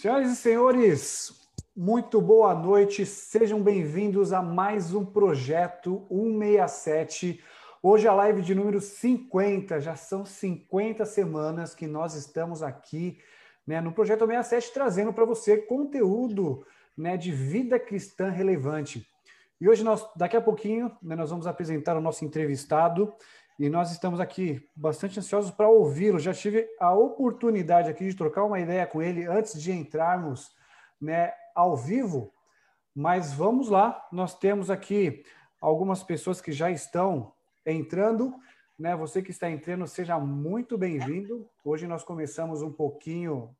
Senhoras e senhores, muito boa noite, sejam bem-vindos a mais um projeto 167. Hoje é a live de número 50, já são 50 semanas que nós estamos aqui né, no projeto 67 trazendo para você conteúdo né, de vida cristã relevante. E hoje nós, daqui a pouquinho, né, nós vamos apresentar o nosso entrevistado e nós estamos aqui bastante ansiosos para ouvi-lo. Já tive a oportunidade aqui de trocar uma ideia com ele antes de entrarmos né, ao vivo, mas vamos lá. Nós temos aqui algumas pessoas que já estão entrando. Né? Você que está entrando, seja muito bem-vindo. Hoje nós começamos um pouquinho,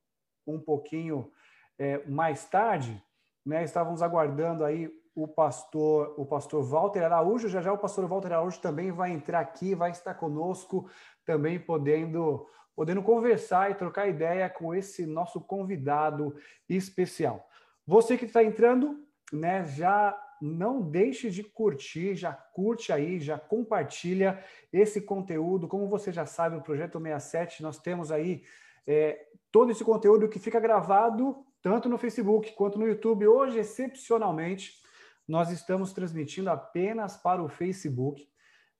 um pouquinho é, mais tarde. Né? Estávamos aguardando aí o pastor, o pastor Walter Araújo. Já já o pastor Walter Araújo também vai entrar aqui, vai estar conosco, também podendo, podendo conversar e trocar ideia com esse nosso convidado especial. Você que está entrando, né, já não deixe de curtir, já curte aí, já compartilha esse conteúdo. Como você já sabe, o Projeto 67, nós temos aí é, todo esse conteúdo que fica gravado tanto no Facebook quanto no YouTube. Hoje, excepcionalmente, nós estamos transmitindo apenas para o Facebook,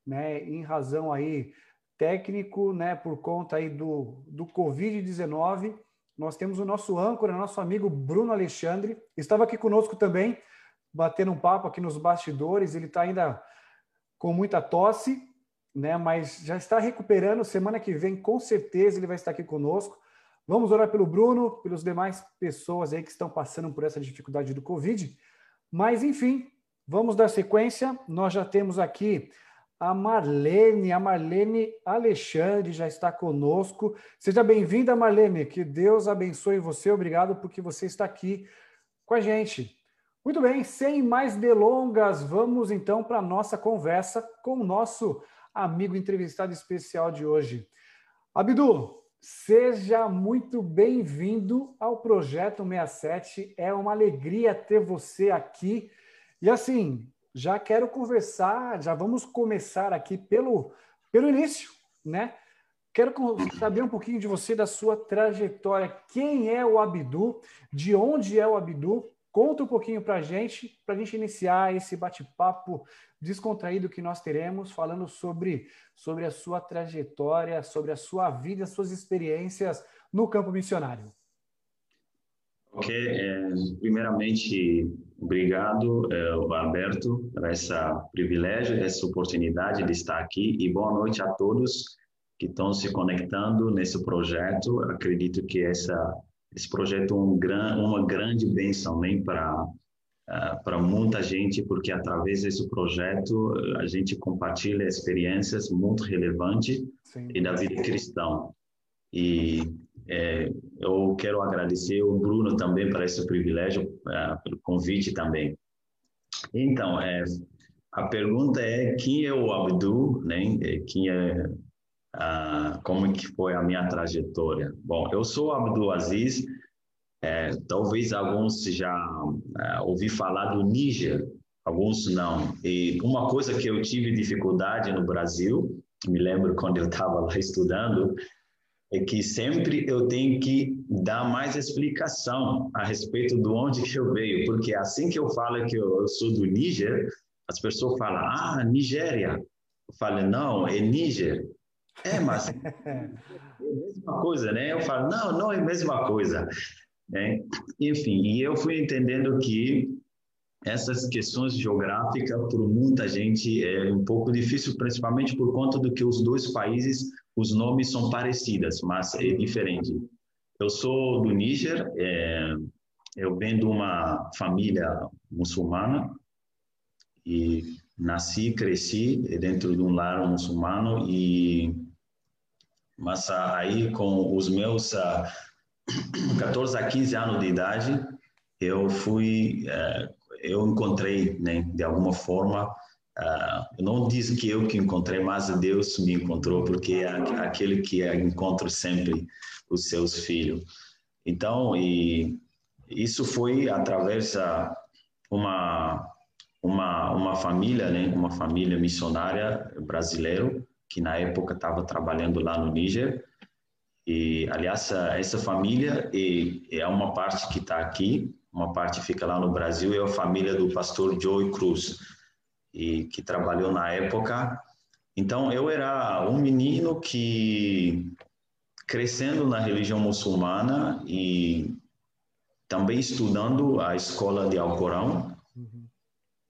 né, em razão aí técnico, né, por conta aí do, do Covid-19. Nós temos o nosso âncora, nosso amigo Bruno Alexandre, estava aqui conosco também, batendo um papo aqui nos bastidores, ele está ainda com muita tosse, né, mas já está recuperando, semana que vem com certeza ele vai estar aqui conosco. Vamos orar pelo Bruno, pelas demais pessoas aí que estão passando por essa dificuldade do Covid, mas, enfim, vamos dar sequência. Nós já temos aqui a Marlene, a Marlene Alexandre já está conosco. Seja bem-vinda, Marlene. Que Deus abençoe você. Obrigado porque você está aqui com a gente. Muito bem, sem mais delongas, vamos então para a nossa conversa com o nosso amigo entrevistado especial de hoje. Abdul, Seja muito bem-vindo ao Projeto 67. É uma alegria ter você aqui. E assim, já quero conversar, já vamos começar aqui pelo, pelo início, né? Quero saber um pouquinho de você, da sua trajetória. Quem é o Abdu? De onde é o Abdu? Conta um pouquinho para a gente, para a gente iniciar esse bate-papo descontraído que nós teremos, falando sobre, sobre a sua trajetória, sobre a sua vida, as suas experiências no campo missionário. Ok, é, primeiramente, obrigado, é, Alberto, por essa privilégio, essa oportunidade de estar aqui e boa noite a todos que estão se conectando nesse projeto. Acredito que essa, esse projeto é um gran, uma grande bênção nem para uh, para muita gente, porque através desse projeto a gente compartilha experiências muito relevantes e da vida cristã. E é, eu quero agradecer o Bruno também por esse privilégio, uh, pelo convite também. Então, é, a pergunta é quem é o Abdu, né? Quem é uh, como que foi a minha trajetória? Bom, eu sou Abdul Aziz, é, talvez alguns já é, ouvi falar do Níger, alguns não. E uma coisa que eu tive dificuldade no Brasil, me lembro quando eu estava lá estudando, é que sempre eu tenho que dar mais explicação a respeito de onde que eu veio, porque assim que eu falo que eu sou do Níger, as pessoas falam, ah, Nigéria. Eu falo, não, é Níger. É, mas é a mesma coisa, né? Eu falo, não, não é a mesma coisa. Né? Enfim, e eu fui entendendo que essas questões geográficas para muita gente é um pouco difícil, principalmente por conta do que os dois países, os nomes são parecidos, mas é diferente. Eu sou do Níger, é, eu venho de uma família muçulmana e nasci, cresci dentro de um lar muçulmano e mas aí com os meus 14 a 15 anos de idade, eu fui, uh, eu encontrei, né, de alguma forma, uh, eu não diz que eu que encontrei, mas Deus me encontrou, porque é aquele que encontra sempre os seus filhos. Então, e isso foi através de uma uma uma família, né, uma família missionária brasileira que na época estava trabalhando lá no Níger E, aliás, essa família é uma parte que está aqui, uma parte fica lá no Brasil, é a família do pastor Joey Cruz, e que trabalhou na época. Então, eu era um menino que crescendo na religião muçulmana e também estudando a escola de Alcorão. Uhum.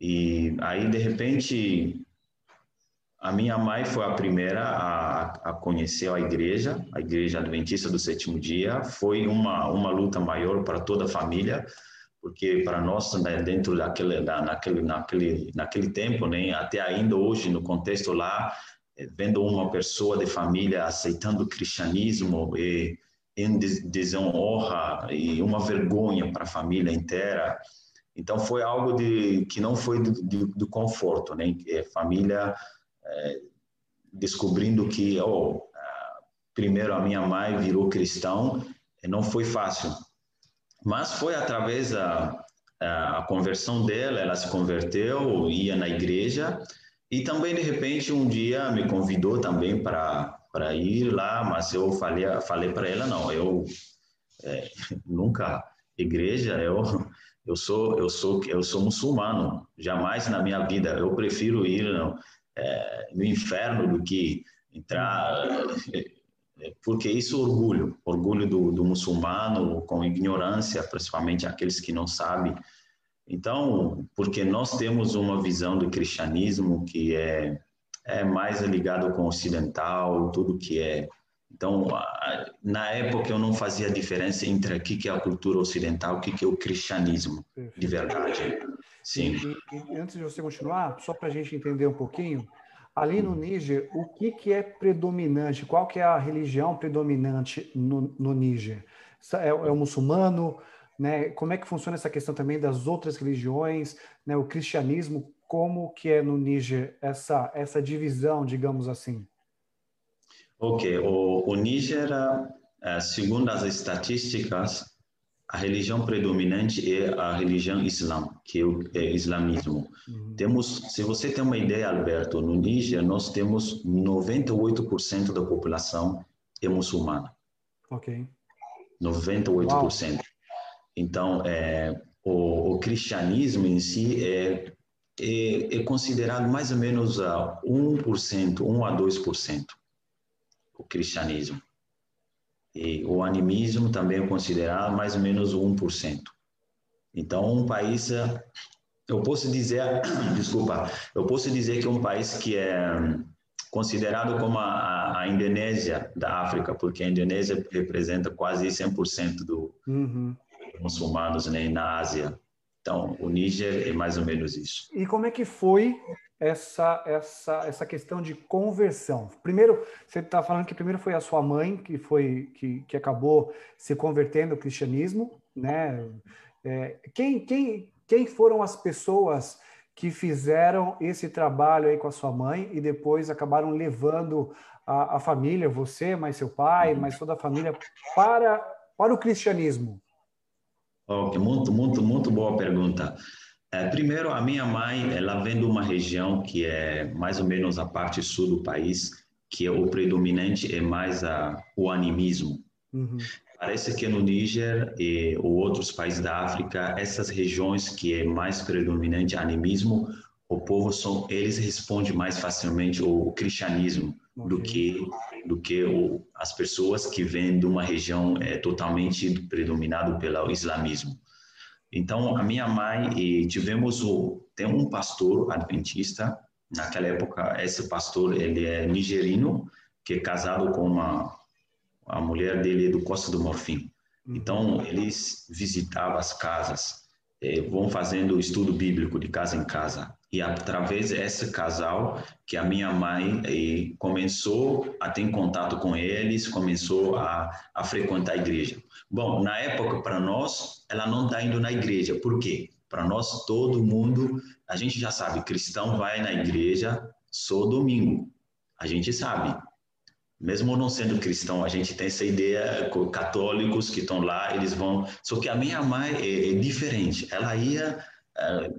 E aí, de repente, a minha mãe foi a primeira a, a, conhecer a igreja, a igreja adventista do sétimo dia. Foi uma, uma luta maior para toda a família, porque para nós, né, dentro daquele, da, naquele, naquele, naquele tempo, né, até ainda hoje, no contexto lá, eh, vendo uma pessoa de família aceitando o cristianismo e em desonra e uma vergonha para a família inteira. Então foi algo de que não foi do, conforto, né? Família descobrindo que, oh, primeiro a minha mãe virou cristão, não foi fácil. Mas foi através da a conversão dela, ela se converteu, ia na igreja e também de repente um dia me convidou também para para ir lá, mas eu falei falei para ela não, eu é, nunca igreja, eu eu sou eu sou eu sou muçulmano, jamais na minha vida eu prefiro ir não, é, no inferno do que entrar, é, porque isso é orgulho, orgulho do, do muçulmano com ignorância, principalmente aqueles que não sabem. Então, porque nós temos uma visão do cristianismo que é, é mais ligado com o ocidental, tudo que é então, na época eu não fazia diferença entre o que é a cultura ocidental, o que é o cristianismo, de verdade. Sim. E, e, antes de você continuar, só para a gente entender um pouquinho, ali no Níger, o que, que é predominante? Qual que é a religião predominante no, no Níger? É, é, o muçulmano? Né? Como é que funciona essa questão também das outras religiões? Né? O cristianismo, como que é no Níger essa, essa divisão, digamos assim? Ok, o, o Níger, eh, segundo as estatísticas, a religião predominante é a religião islã, que é o é islamismo. Uhum. Temos, se você tem uma ideia, Alberto, no Níger nós temos 98% da população é muçulmana. Ok. 98%. Uau. Então, é, o, o, cristianismo em si é, é, é considerado mais ou menos a 1%, 1 a 2%, o cristianismo. E o animismo também é considerado mais ou menos 1%. Então, um país, eu posso dizer, desculpa, eu posso dizer que é um país que é considerado como a, a Indonésia da África, porque a Indonésia representa quase 100% do uhum. muçulmanos né, na Ásia. Então, o Níger é mais ou menos isso. E como é que foi essa, essa, essa questão de conversão. Primeiro, você está falando que primeiro foi a sua mãe que foi que, que acabou se convertendo ao cristianismo, né? É, quem, quem, quem foram as pessoas que fizeram esse trabalho aí com a sua mãe e depois acabaram levando a, a família, você, mais seu pai, mais toda a família, para, para o cristianismo? Ok, muito, muito, muito boa pergunta. É, primeiro, a minha mãe, ela vem de uma região que é mais ou menos a parte sul do país, que é o predominante é mais a, o animismo. Uhum. Parece que no Níger e outros países da África, essas regiões que é mais predominante animismo, o povo são eles respondem mais facilmente ao cristianismo okay. do que do que o, as pessoas que vêm de uma região é, totalmente predominado pelo islamismo. Então, a minha mãe, e tivemos o, tem um pastor adventista, naquela época, esse pastor, ele é nigerino, que é casado com uma, a mulher dele do Costa do Morfim. Uhum. Então, eles visitavam as casas, eh, vão fazendo estudo bíblico de casa em casa. E através desse casal que a minha mãe eh, começou a ter contato com eles, começou a, a frequentar a igreja. Bom, na época, para nós, ela não está indo na igreja. Por quê? Para nós, todo mundo, a gente já sabe, cristão vai na igreja só domingo. A gente sabe. Mesmo não sendo cristão, a gente tem essa ideia, católicos que estão lá, eles vão. Só que a minha mãe é, é diferente. Ela ia. É,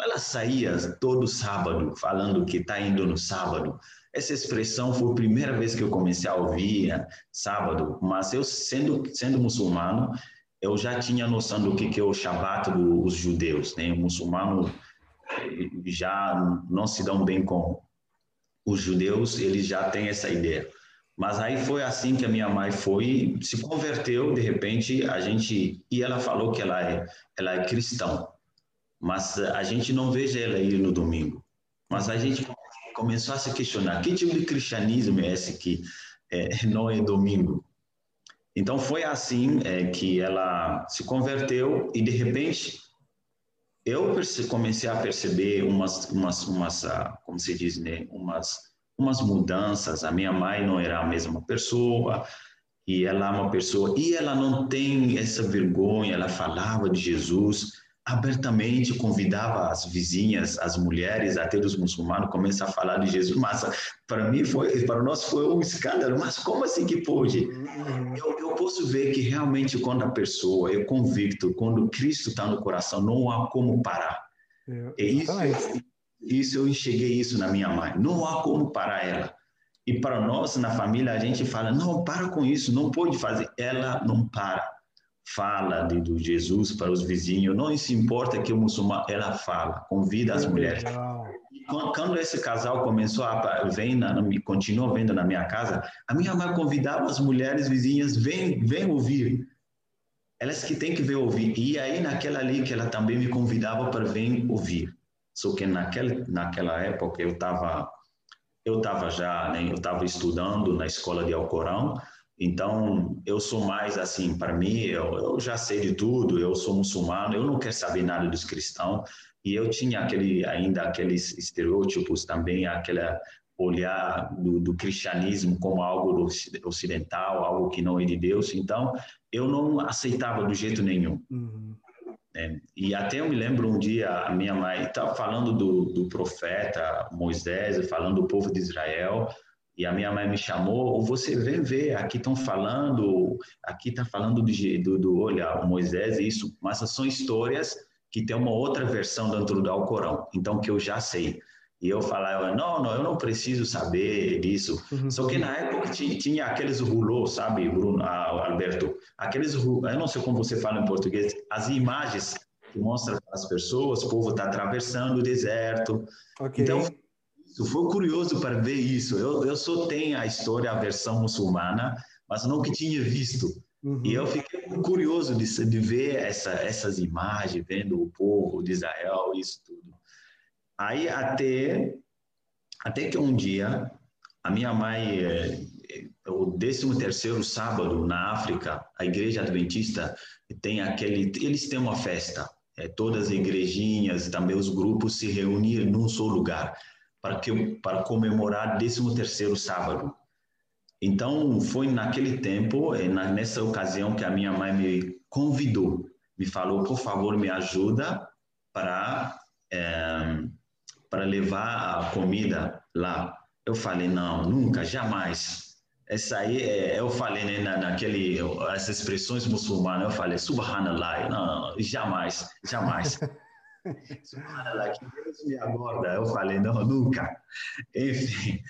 ela saía todo sábado falando que está indo no sábado. Essa expressão foi a primeira vez que eu comecei a ouvir né, sábado, mas eu sendo sendo muçulmano, eu já tinha noção do que que é o Shabat dos judeus, né? O muçulmano eh, já não se dão bem com os judeus, eles já têm essa ideia. Mas aí foi assim que a minha mãe foi, se converteu, de repente a gente e ela falou que ela é, ela é cristã, mas a gente não veja ela ir no domingo. Mas a gente começou a se questionar que tipo de cristianismo é esse que é, não é domingo. Então foi assim é, que ela se converteu e de repente eu comecei a perceber umas, umas, umas, ah, como se diz, né, umas umas mudanças. A minha mãe não era a mesma pessoa, e ela é uma pessoa, e ela não tem essa vergonha, ela falava de Jesus abertamente, convidava as vizinhas, as mulheres, até os muçulmanos, começam a falar de Jesus, mas para mim foi, para nós foi um escândalo, mas como assim que pode? Uhum. Eu, eu posso ver que realmente quando a pessoa é convicto, quando Cristo está no coração, não há como parar. É, isso, isso eu enxerguei isso na minha mãe. Não há como parar ela. E para nós na família a gente fala não para com isso, não pode fazer. Ela não para. Fala de, do Jesus para os vizinhos. Não se importa que o muçulmano ela fala, convida as mulheres. Quando, quando esse casal começou a vem na, continua vendo na minha casa, a minha mãe convidava as mulheres vizinhas vem vem ouvir. Elas que têm que ver ouvir. E aí naquela ali que ela também me convidava para vir ouvir. Só que naquela, naquela época eu estava eu tava já, né, eu estava estudando na escola de Alcorão, então eu sou mais assim, para mim, eu, eu já sei de tudo, eu sou muçulmano, eu não quero saber nada dos cristãos, e eu tinha aquele ainda aqueles estereótipos também, aquela olhar do, do, cristianismo como algo ocidental, algo que não é de Deus. Então, eu não aceitava do jeito nenhum. Uhum. É, e até eu me lembro um dia, a minha mãe estava falando do, do profeta Moisés, falando do povo de Israel, e a minha mãe me chamou, você vem ver, aqui estão falando, aqui está falando do, do, do, olha, Moisés e isso, mas são histórias que tem uma outra versão dentro do Alcorão, então que eu já sei. E eu falava, não, não, eu não preciso saber disso. Uhum. Só que na época tinha, tinha aqueles rulô, sabe, Bruno, Alberto? Aqueles, eu não sei como você fala em português, as imagens que mostram as pessoas, o povo está atravessando o deserto. Okay. Então, isso foi curioso para ver isso. Eu, eu só tenho a história, a versão muçulmana, mas não que tinha visto. Uhum. E eu fiquei curioso de, de ver essa, essas imagens, vendo o povo de Israel, isso tudo. Aí até, até que um dia a minha mãe, é, o 13 terceiro sábado na África, a igreja adventista tem aquele, eles têm uma festa, é, todas as igrejinhas, também os grupos se reunirem num só lugar para que para comemorar 13 terceiro sábado. Então foi naquele tempo, é, nessa ocasião que a minha mãe me convidou, me falou por favor me ajuda para é, para levar a comida lá. Eu falei, não, nunca, jamais. Essa aí, é, eu falei né, na, naquele, as expressões muçulmanas, eu falei, subhanallah, não, não, jamais, jamais. subhanallah, que Deus me aborda. Eu falei, não, nunca. Enfim,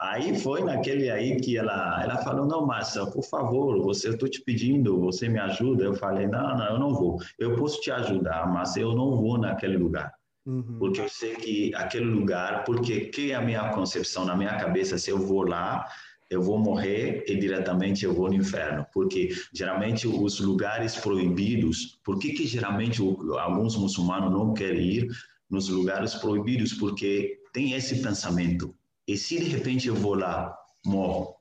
aí foi naquele aí que ela, ela falou, não, Márcia, por favor, você, eu estou te pedindo, você me ajuda. Eu falei, não, não, eu não vou. Eu posso te ajudar, mas eu não vou naquele lugar. Uhum. Porque eu sei que aquele lugar, porque que é a minha concepção na minha cabeça, se eu vou lá, eu vou morrer e diretamente eu vou no inferno. Porque geralmente os lugares proibidos, por que que geralmente alguns muçulmanos não querem ir nos lugares proibidos? Porque tem esse pensamento. E se de repente eu vou lá, morro,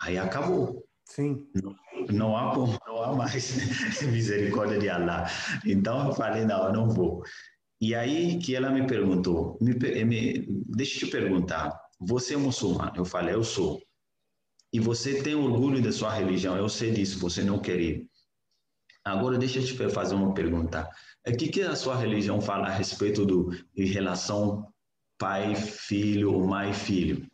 aí acabou. Sim. Não, não há não há mais misericórdia de Allah. Então eu falei, não, eu não vou. E aí que ela me perguntou, me, me, deixa eu te perguntar, você é muçulmano? Eu falei, eu sou. E você tem orgulho da sua religião? Eu sei disso, você não quer ir. Agora deixa eu te fazer uma pergunta. O que, que a sua religião fala a respeito do, de relação pai, filho ou mãe, filho?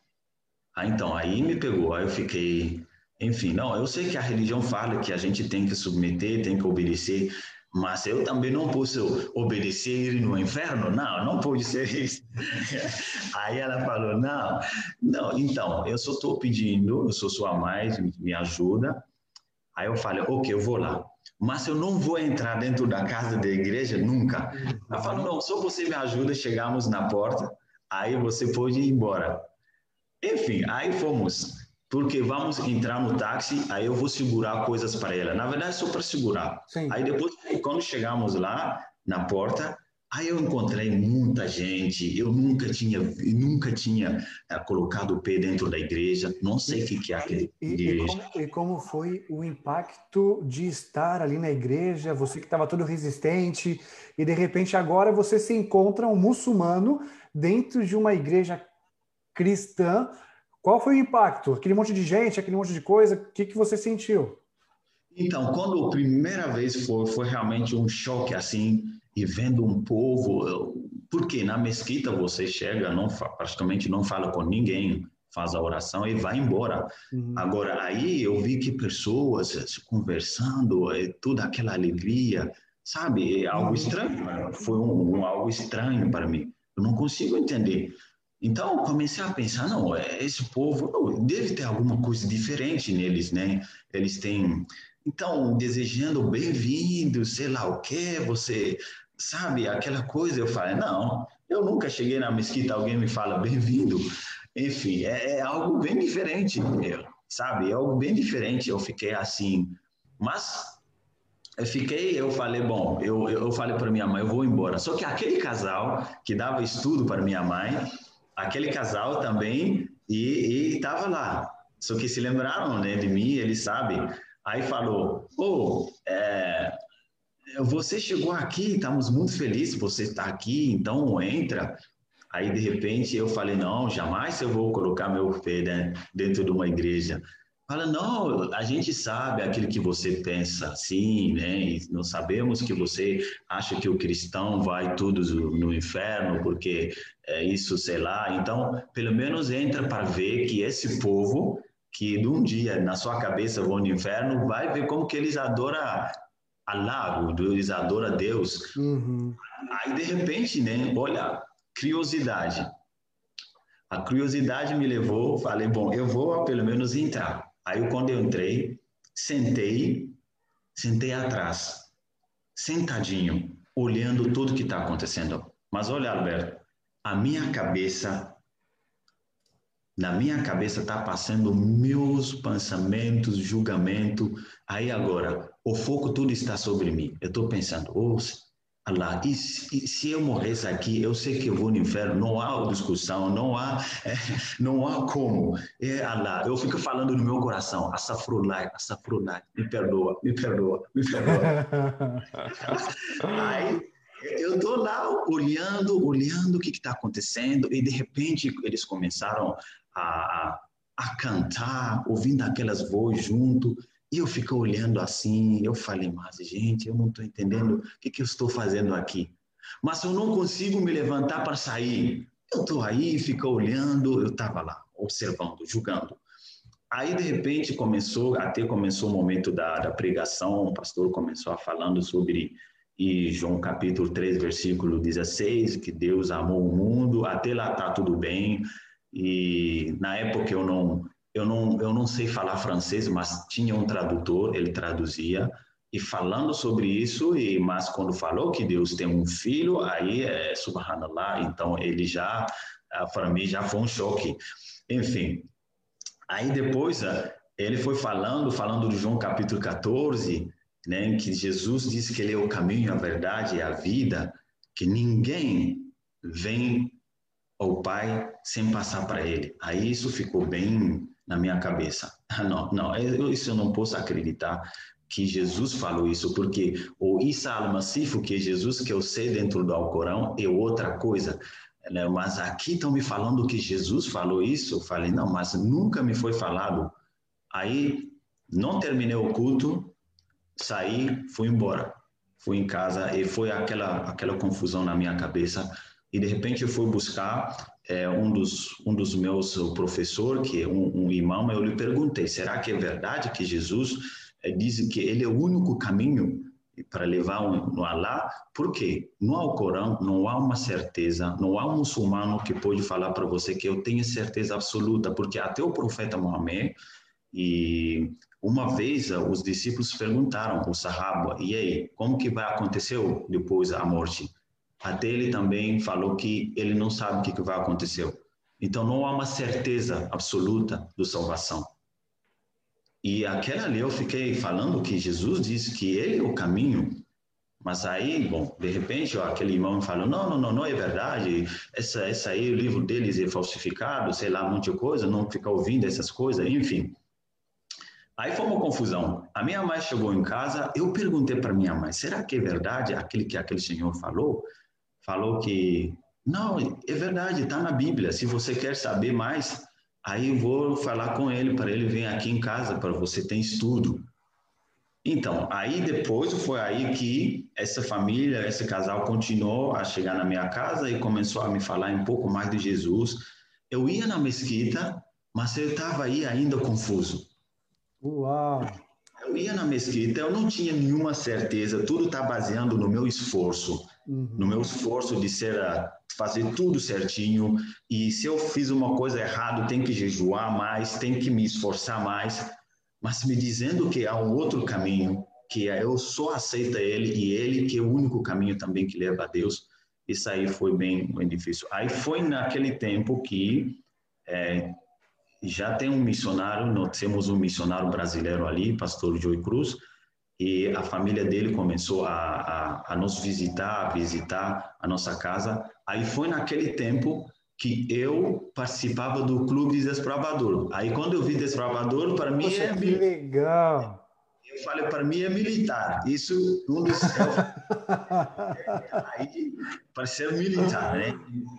Ah, então, aí me pegou, aí eu fiquei... Enfim, não, eu sei que a religião fala que a gente tem que submeter, tem que obedecer, mas eu também não posso obedecer no inferno, não, não pode ser isso. Aí ela falou, não, não, então, eu só estou pedindo, eu sou sua mãe, me ajuda. Aí eu falei, ok, eu vou lá, mas eu não vou entrar dentro da casa da igreja nunca. Ela falou, não, só você me ajuda, chegamos na porta, aí você pode ir embora. Enfim, aí fomos porque vamos entrar no táxi, aí eu vou segurar coisas para ela. Na verdade, só para segurar. Sim. Aí depois, quando chegamos lá na porta, aí eu encontrei muita gente. Eu nunca tinha, nunca tinha é, colocado o pé dentro da igreja. Não sei o que, que é aquele e, igreja. E como, e como foi o impacto de estar ali na igreja? Você que estava todo resistente e de repente agora você se encontra um muçulmano dentro de uma igreja cristã qual foi o impacto? Aquele monte de gente, aquele monte de coisa, o que, que você sentiu? Então, quando a primeira vez foi, foi realmente um choque assim, e vendo um povo, porque na mesquita você chega, não praticamente não fala com ninguém, faz a oração e vai embora. Uhum. Agora, aí eu vi que pessoas conversando, toda aquela alegria, sabe? É algo uhum. estranho, foi um, um, algo estranho para mim. Eu não consigo entender. Então, comecei a pensar, não, é, esse povo deve ter alguma coisa diferente neles, né? Eles têm, então, desejando bem-vindo, sei lá o quê, você sabe, aquela coisa. Eu falei, não, eu nunca cheguei na mesquita, alguém me fala bem-vindo. Enfim, é, é, algo bem diferente, sabe? É algo bem diferente. Eu fiquei assim, mas eu fiquei, eu falei, bom, eu, eu falei para minha mãe, eu vou embora. Só que aquele casal que dava estudo para minha mãe, aquele casal também e estava lá. Só que se lembraram né, de mim, ele sabe. Aí falou: oh, é, você chegou aqui, estamos muito felizes, você está aqui, então entra. Aí de repente eu falei: Não, jamais eu vou colocar meu pé dentro de uma igreja. Fala, não, a gente sabe aquilo que você pensa, sim, né? Nós sabemos que você acha que o cristão vai tudo no inferno, porque é isso, sei lá. Então, pelo menos entra para ver que esse povo, que de um dia na sua cabeça vão no inferno, vai ver como que eles adoram Allah, eles adoram Deus. Uhum. Aí, de repente, né? Olha, curiosidade. A curiosidade me levou, falei, bom, eu vou pelo menos entrar. Aí quando eu entrei, sentei, sentei atrás, sentadinho, olhando tudo que está acontecendo. Mas olha, Alberto, a minha cabeça, na minha cabeça está passando meus pensamentos, julgamento. Aí agora, o foco tudo está sobre mim. Eu estou pensando, oh, Allah, e se, se, eu morresse aqui, eu sei que eu vou no inferno, não há discussão, não há, é, não há como. É Allah, eu fico falando no meu coração, Asafrullah, Asafrullah, me perdoa, me perdoa, me perdoa. Aí eu estou lá olhando, olhando o que está acontecendo, e de repente eles começaram a, a, a cantar, ouvindo aquelas vozes junto. E eu fico olhando assim, eu falei, mas gente, eu não estou entendendo o que, que eu estou fazendo aqui. Mas eu não consigo me levantar para sair. Eu estou aí, fico olhando, eu estava lá, observando, julgando. Aí, de repente, começou, até começou o momento da, da pregação, o pastor começou a falando sobre e João capítulo 3, versículo 16, que Deus amou o mundo, até lá está tudo bem. E na época eu não, eu não, eu não sei falar francês, mas tinha um tradutor, ele traduzia, e falando sobre isso, e mas quando falou que Deus tem um filho, aí é subhanallah, então ele já, ah, para mim, já foi um choque. Enfim, aí depois ah, ele foi falando, falando de João capítulo 14, né, que Jesus disse que ele é o caminho, a verdade e a vida, que ninguém vem ao Pai sem passar para ele. Aí isso ficou bem na minha cabeça. Não, não, isso eu não posso acreditar que Jesus falou isso, porque o Isa al-Masif, que é Jesus que eu sei dentro do Alcorão, é outra coisa. Né? Mas aqui estão me falando que Jesus falou isso. Eu falei, não, mas nunca me foi falado. Aí, não terminei o culto, saí, fui embora. Fui em casa e foi aquela, aquela confusão na minha cabeça. E de repente eu fui buscar é, um, dos, um dos meus professor, que é um, um imã, eu lhe perguntei, será que é verdade que Jesus é, diz que ele é o único caminho para levar um, no Alá, porque no Alcorão não há uma certeza, não há um muçulmano que pode falar para você que eu tenho certeza absoluta, porque até o profeta Mohammed, e uma vez os discípulos perguntaram o Sahaba, e aí, como que vai acontecer depois a morte? Até ele também falou que ele não sabe o que vai acontecer. Então não há uma certeza absoluta do salvação. E aquela ali eu fiquei falando que Jesus disse que ele é o caminho, mas aí, bom, de repente, ó, aquele irmão falou, não, não, não, não é verdade, essa, essa aí, o livro deles é falsificado, sei lá, muita coisa, não fica ouvindo essas coisas, enfim. Aí foi uma confusão. A minha mãe chegou em casa, eu perguntei para minha mãe, será que é verdade aquele que aquele senhor falou? Falou que, não, é verdade, está na Bíblia, se você quer saber mais, Aí vou falar com ele para ele vir aqui em casa para você ter estudo. Então, aí depois foi aí que essa família, esse casal continuou a chegar na minha casa e começou a me falar um pouco mais de Jesus. Eu ia na mesquita, mas eu estava aí ainda confuso. Uau! Eu ia na mesquita, eu não tinha nenhuma certeza, tudo está baseando no meu esforço, uhum. no meu esforço de ser fazer tudo certinho. E se eu fiz uma coisa errada, tem que jejuar mais, tem que me esforçar mais. Mas me dizendo que há um outro caminho, que eu só aceito ele e ele que é o único caminho também que leva a Deus. Isso aí foi bem, bem difícil. Aí foi naquele tempo que é, já tem um missionário, nós temos um missionário brasileiro ali, pastor Joey Cruz, e a família dele começou a, a, a, nos visitar, a visitar a nossa casa. Aí foi naquele tempo que eu participava do clube de desbravador. Aí quando eu vi desbravador, para mim Poxa, é que legal. Eu falei para mim é militar. Isso um dos aí para ser militar, né?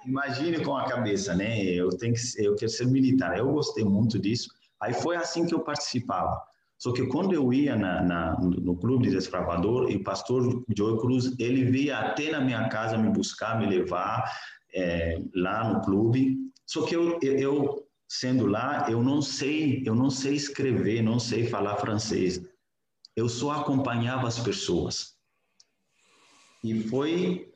Imagine com a cabeça, né? Eu tenho que eu quero ser militar. Eu gostei muito disso. Aí foi assim que eu participava. Só que quando eu ia na, na, no clube de e o pastor Joe Cruz, ele via até na minha casa me buscar, me levar é, lá no clube. Só que eu, eu, sendo lá, eu não sei, eu não sei escrever, não sei falar francês. Eu só acompanhava as pessoas. E foi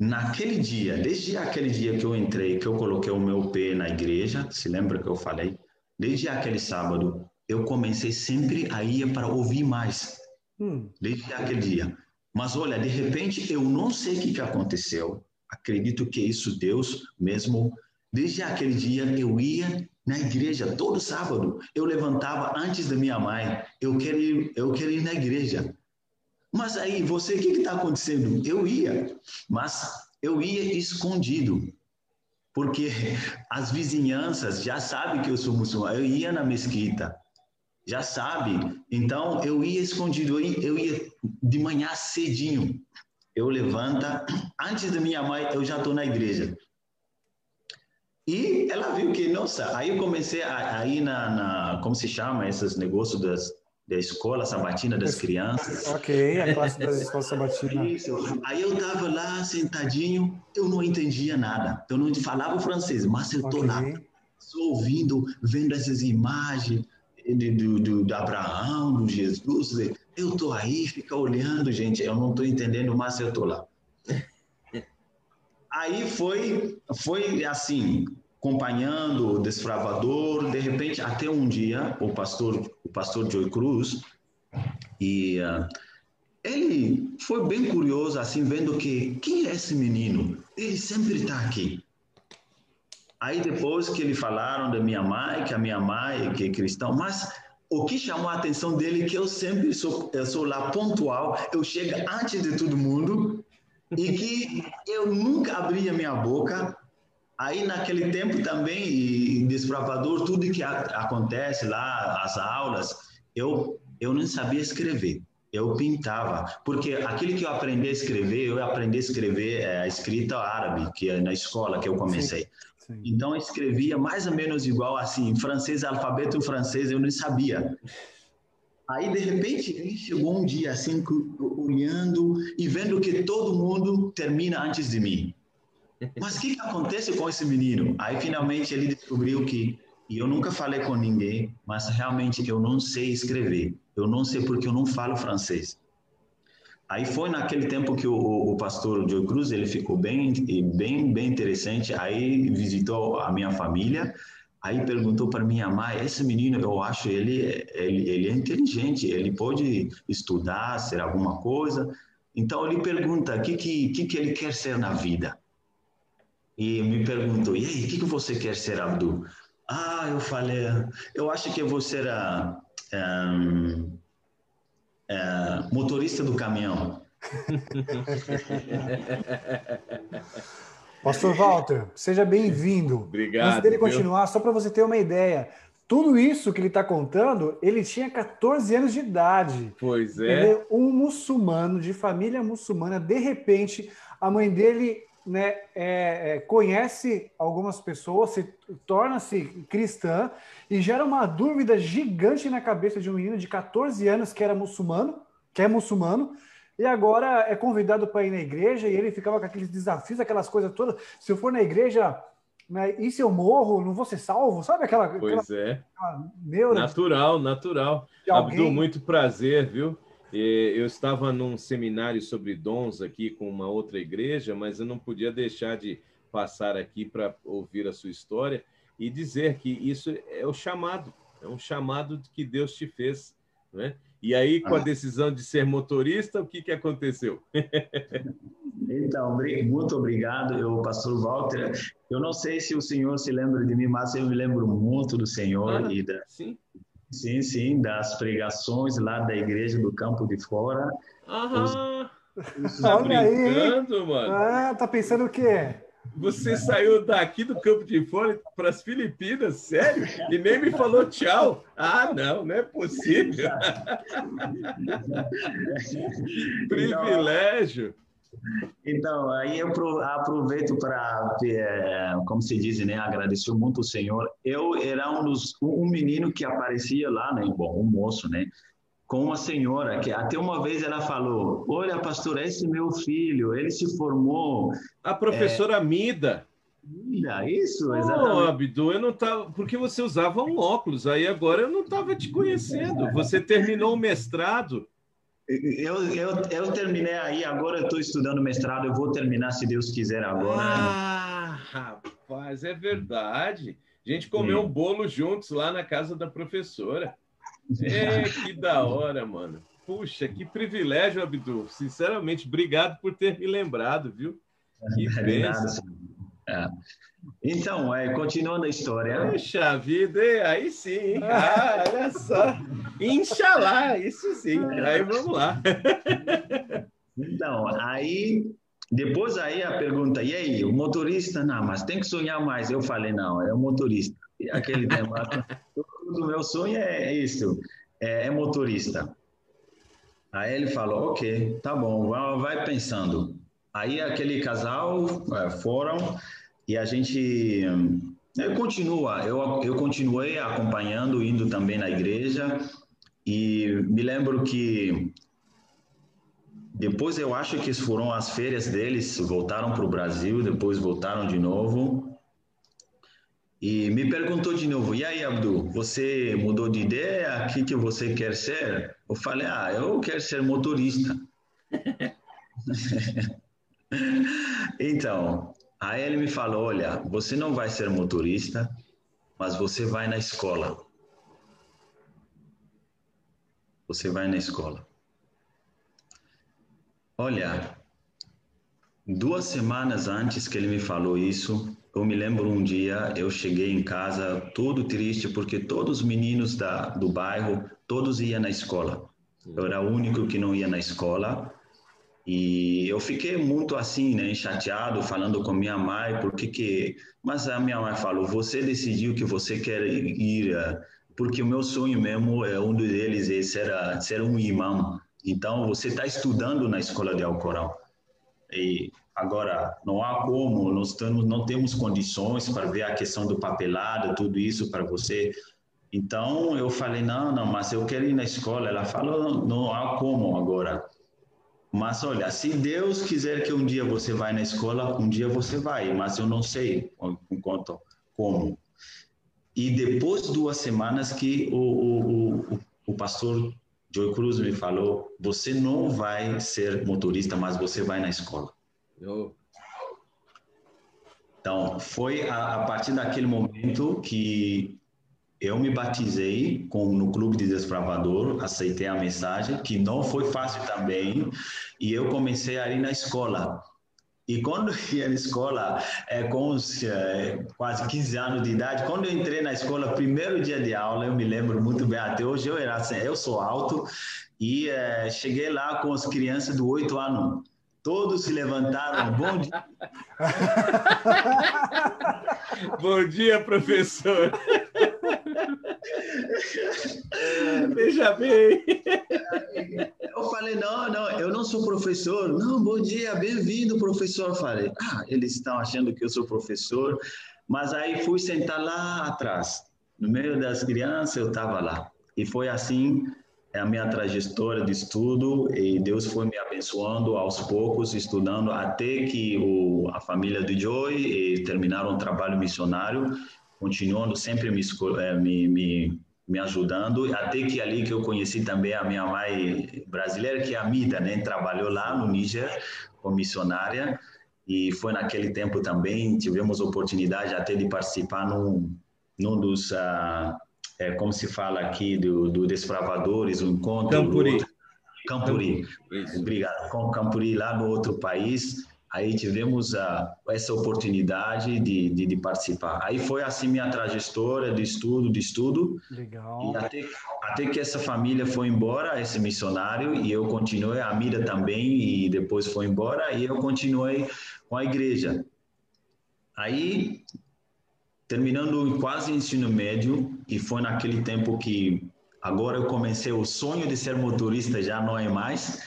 naquele dia, desde aquele dia que eu entrei, que eu coloquei o meu pé na igreja, se lembra que eu falei? Desde aquele sábado, eu comecei sempre a ir para ouvir mais, hum. desde aquele dia. Mas olha, de repente eu não sei o que, que aconteceu. Acredito que isso Deus mesmo. Desde aquele dia eu ia na igreja todo sábado. Eu levantava antes da minha mãe. Eu quero ir, eu quero ir na igreja. Mas aí você, o que está acontecendo? Eu ia, mas eu ia escondido porque as vizinhanças já sabem que eu sou muçulmano. Eu ia na mesquita, já sabe. Então eu ia escondido, eu ia de manhã cedinho. Eu levanta, antes da minha mãe, eu já estou na igreja. E ela viu que, nossa, aí eu comecei a, a ir na, na, como se chama, esses negócios das, da escola sabatina das crianças. Ok, a classe da escola sabatina. Isso. Aí eu estava lá sentadinho, eu não entendia nada. Eu não falava francês, mas eu estou okay. lá, só ouvindo, vendo essas imagens, de, do, do, do Abraão, do Jesus, eu tô aí, fica olhando, gente, eu não estou entendendo, mas eu tô lá. Aí foi, foi assim, acompanhando o desfravador, de repente, até um dia, o pastor, o pastor Joy Cruz, e uh, ele foi bem curioso, assim, vendo que quem é esse menino? Ele sempre está aqui. Aí depois que eles falaram da minha mãe, que a minha mãe que é cristã, mas o que chamou a atenção dele é que eu sempre sou, eu sou lá pontual, eu chego antes de todo mundo e que eu nunca abria minha boca. Aí naquele tempo também, desbravador, tudo que acontece lá, as aulas, eu eu não sabia escrever. Eu pintava, porque aquilo que eu aprendi a escrever, eu aprendi a escrever é, a escrita árabe, que é na escola que eu comecei. Sim. Sim. Então eu escrevia mais ou menos igual assim, francês, alfabeto francês, eu não sabia. Aí de repente ele chegou um dia assim, olhando e vendo que todo mundo termina antes de mim. Mas o que, que acontece com esse menino? Aí finalmente ele descobriu que e eu nunca falei com ninguém, mas realmente eu não sei escrever. Eu não sei porque eu não falo francês. Aí foi naquele tempo que o, o pastor Joe Cruz ele ficou bem, bem, bem interessante. Aí visitou a minha família. Aí perguntou para minha mãe: esse menino, eu acho ele, ele, ele é inteligente, ele pode estudar, ser alguma coisa. Então ele pergunta: o que, que, que ele quer ser na vida? E me perguntou: e aí, o que, que você quer ser, Abdu? Ah, eu falei: eu acho que eu vou ser a, um, é, motorista do caminhão. Pastor Walter, seja bem-vindo. Obrigado. Antes dele continuar, só para você ter uma ideia, tudo isso que ele está contando, ele tinha 14 anos de idade. Pois é. Ele é um muçulmano, de família muçulmana. De repente, a mãe dele né, é, é, conhece algumas pessoas, se torna-se cristã e gera uma dúvida gigante na cabeça de um menino de 14 anos que era muçulmano, que é muçulmano, e agora é convidado para ir na igreja e ele ficava com aqueles desafios, aquelas coisas todas. Se eu for na igreja, né, e se eu morro, não vou ser salvo? Sabe aquela. Pois aquela, é. Aquela natural, natural. Abdul, muito prazer, viu? Eu estava num seminário sobre dons aqui com uma outra igreja, mas eu não podia deixar de passar aqui para ouvir a sua história e dizer que isso é o chamado, é um chamado que Deus te fez, né? E aí, com a ah. decisão de ser motorista, o que, que aconteceu? então, muito obrigado, eu, pastor Walter. Eu não sei se o senhor se lembra de mim, mas eu me lembro muito do senhor ah, e da, sim. Sim, sim, das pregações lá da igreja do Campo de Fora. Aham. Os... Tá brincando, aí. mano? Ah, tá pensando o quê? Você saiu daqui do Campo de Fora para as Filipinas, sério? E nem me falou tchau. Ah, não, não é possível. privilégio. Então, aí eu aproveito para, é, como se diz, né, agradecer muito o Senhor. Eu era um, dos, um menino que aparecia lá, né, bom, um moço, né, com uma senhora que até uma vez ela falou: "Olha, pastor, esse é meu filho, ele se formou". A professora é... Mida. Mida, isso, exatamente. Oh, Abdu, eu não tava, porque você usava um óculos, aí agora eu não estava te conhecendo. Você terminou o mestrado eu, eu, eu terminei aí, agora eu estou estudando mestrado, eu vou terminar, se Deus quiser, agora. Ah, rapaz, é verdade. A gente comeu Sim. um bolo juntos lá na casa da professora. É, que da hora, mano. Puxa, que privilégio, Abdu. Sinceramente, obrigado por ter me lembrado, viu? Que bênção. É. Então, é, continuando a história. Puxa vida, aí sim. Ah, olha só. Inxalá, isso sim. Aí vamos lá. Então, aí, depois aí a pergunta, e aí, o motorista? Não, mas tem que sonhar mais. Eu falei, não, é o motorista. Aquele tempo, o meu sonho é isso, é, é motorista. Aí ele falou, ok, tá bom, vai pensando. Aí aquele casal é, foram e a gente eu continua, eu, eu continuei acompanhando, indo também na igreja e me lembro que depois eu acho que foram as férias deles, voltaram para o Brasil, depois voltaram de novo e me perguntou de novo, e aí Abdu, você mudou de ideia? O que, que você quer ser? Eu falei, ah, eu quero ser motorista. Então, aí ele me falou: olha, você não vai ser motorista, mas você vai na escola. Você vai na escola. Olha, duas semanas antes que ele me falou isso, eu me lembro um dia, eu cheguei em casa todo triste porque todos os meninos da, do bairro, todos iam na escola. Eu era o único que não ia na escola. E eu fiquei muito assim, né, chateado, falando com minha mãe, porque que... Mas a minha mãe falou, você decidiu que você quer ir, eh, porque o meu sonho mesmo, é um deles, é ser, ser um imã. Então, você está estudando na escola de Alcorão. E agora, não há como, nós temos, não temos condições para ver a questão do papelado, tudo isso para você. Então, eu falei, não, não, mas eu quero ir na escola. Ela falou, não há como agora. Mas olha, se Deus quiser que um dia você vá na escola, um dia você vai, mas eu não sei enquanto como. E depois de duas semanas que o, o, o, o pastor Joy Cruz me falou: você não vai ser motorista, mas você vai na escola. Oh. Então, foi a, a, partir daquele momento que eu me batizei com, no Clube de Desbravador, aceitei a mensagem, que não foi fácil também, e eu comecei a ir na escola. E quando eu ia na escola, é, com os, é, quase 15 anos de idade, quando eu entrei na escola, primeiro dia de aula, eu me lembro muito bem, até hoje eu era assim, eu sou alto, e é, cheguei lá com as crianças do 8 anos. Todos se levantaram. Bom dia. Bom dia, professor. Veja bem. Eu falei, não, não, eu não sou professor. Não, bom dia, bem-vindo, professor. Eu falei, ah, eles estão achando que eu sou professor. Mas aí fui sentar lá atrás. No meio das crianças, eu estava lá. E foi assim é a minha trajetória de estudo e Deus foi me abençoando aos poucos, estudando até que o, a família do Joy terminaram o trabalho missionário continuando sempre me, eh, me, me, me ajudando, até que ali que eu conheci também a minha mãe brasileira, que é a Mida, né? Trabalhou lá no Níger como missionária, e foi naquele tempo também, tivemos oportunidade até de participar num, num dos, é, como se fala aqui, do, do Desbravadores, o encontro... Campuri. Campuri. Campuri. Obrigado. Com Campuri lá no outro país, aí tivemos a, essa oportunidade de, de, de, participar. Aí foi assim minha trajetória de estudo, de estudo. Legal. E até, até que essa família foi embora, esse missionário, e eu continuei, a Mira também, e depois foi embora, e eu continuei com a igreja. Aí, terminando quase ensino médio, e foi naquele tempo que agora eu comecei o sonho de ser motorista, já não é mais,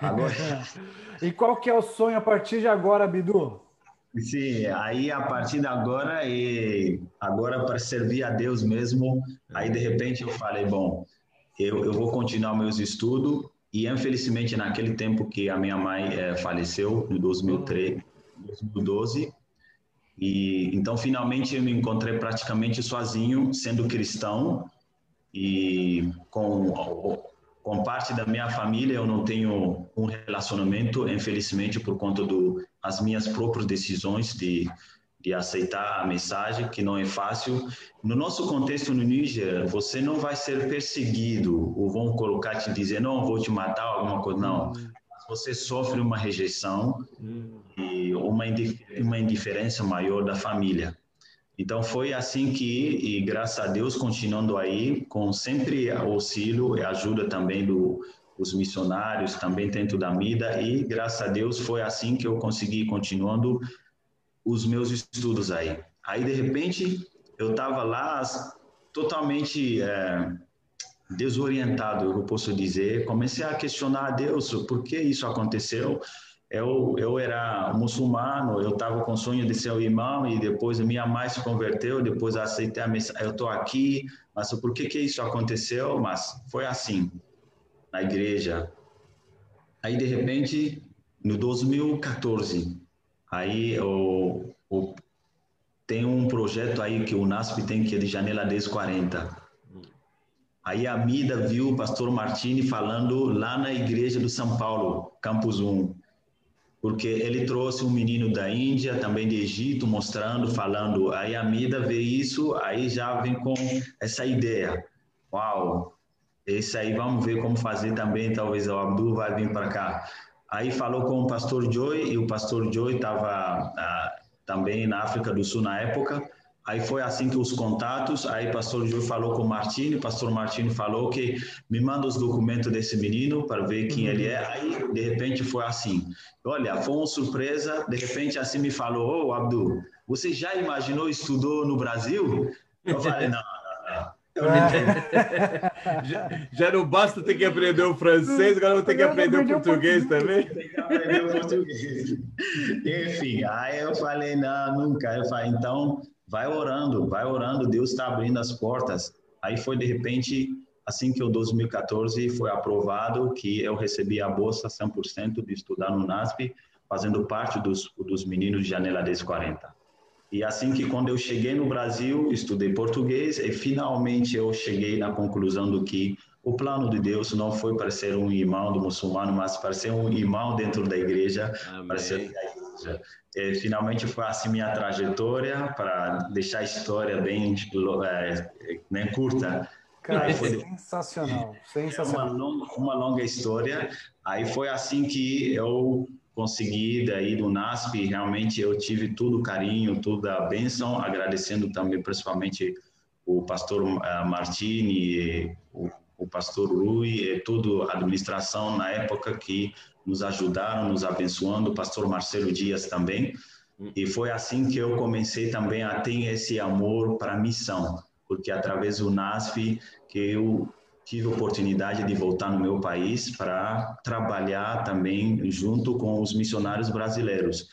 Agora... e qual que é o sonho a partir de agora, Bidu? Sim, aí a partir de agora, e agora para servir a Deus mesmo, aí de repente eu falei, bom, eu, eu vou continuar meus estudos, e infelizmente naquele tempo que a minha mãe é, faleceu, em 2003, 2012, e então finalmente eu me encontrei praticamente sozinho, sendo cristão, e com com parte da minha família eu não tenho um relacionamento, infelizmente, por conta das minhas próprias decisões de, de aceitar a mensagem, que não é fácil. No nosso contexto no Níger, você não vai ser perseguido ou vão colocar te dizer, não, vou te matar, alguma coisa, não. Você sofre uma rejeição e uma, uma indiferença maior da família. Então foi assim que, e graças a Deus, continuando aí, com sempre auxílio e ajuda também do, dos missionários, também dentro da MIDA, e graças a Deus foi assim que eu consegui continuando os meus estudos aí. Aí, de repente, eu estava lá totalmente é, desorientado, eu posso dizer, comecei a questionar a Deus, por que isso aconteceu? Eu, eu era muçulmano, eu estava com o sonho de ser o imã e depois minha mãe se converteu, depois aceitei a mensagem, eu estou aqui, mas por que que isso aconteceu? Mas foi assim, na igreja. Aí, de repente, no 2014, aí o, o, tem um projeto aí que o NASP tem que é de janela 1040. Aí a Mida viu o pastor Martini falando lá na igreja do São Paulo, Campus 1 porque ele trouxe um menino da Índia, também de Egito, mostrando, falando. Aí a Mida vê isso, aí já vem com essa ideia. Uau, esse aí vamos ver como fazer também, talvez o Abdul vai vir para cá. Aí falou com o pastor Joy, e o pastor Joy estava ah, também na África do Sul na época, Aí foi assim que os contatos, aí o pastor Júlio falou com o Martini, o pastor Martini falou que me manda os documentos desse menino para ver quem ele é. Aí, de repente, foi assim. Olha, foi uma surpresa, de repente assim me falou, ô oh, Abdu, você já imaginou, estudou no Brasil? Eu falei, não, não, não. já, já, não basta ter que aprender o francês, agora vou ter que aprender o português também. Tem que aprender o português. Enfim, aí eu falei, não, nunca. Eu falei, então, vai orando, vai orando, Deus está abrindo as portas. Aí foi de repente, assim que o 2014 foi aprovado, que eu recebi a bolsa 100% de estudar no NASP, fazendo parte dos, dos meninos de Janela 1040. E assim que quando eu cheguei no Brasil, estudei português e finalmente eu cheguei na conclusão do que o plano de Deus não foi para ser um irmão do muçulmano, mas para ser um irmão dentro da igreja, Amém. para ser igreja. E, finalmente foi assim minha trajetória para deixar a história bem é, né, curta. Cara, foi, sensacional, sensacional. É uma longa, uma longa história. Aí foi assim que eu consegui daí do NASP, realmente eu tive todo o carinho, toda a bênção, agradecendo também principalmente o pastor uh, Martini, o, o pastor Rui e toda a administração na época que nos ajudaram, nos abençoando, o pastor Marcelo Dias também. E foi assim que eu comecei também a ter esse amor para a missão, porque através do NASP que eu tive a oportunidade de voltar no meu país para trabalhar também junto com os missionários brasileiros.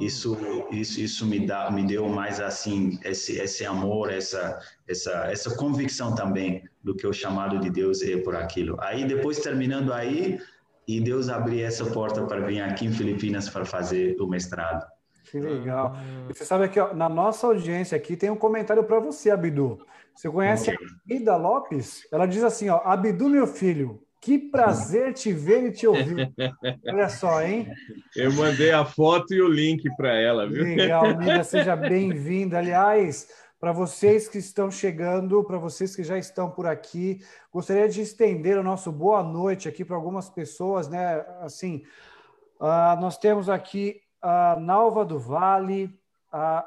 Isso, isso, isso me dá, me deu mais assim esse, esse amor, essa, essa, essa convicção também do que o chamado de Deus é por aquilo. Aí depois terminando aí e Deus abrir essa porta para vir aqui em Filipinas para fazer o mestrado. Que legal. Ah. Você sabe que na nossa audiência aqui tem um comentário para você, Abdu. Você conhece a Ida Lopes? Ela diz assim, ó, Abdu, meu filho, que prazer te ver e te ouvir. Olha só, hein? Eu mandei a foto e o link para ela, viu? Legal, amiga, seja bem-vinda. Aliás, para vocês que estão chegando, para vocês que já estão por aqui, gostaria de estender o nosso boa noite aqui para algumas pessoas, né? Assim, uh, nós temos aqui a Nalva do Vale, a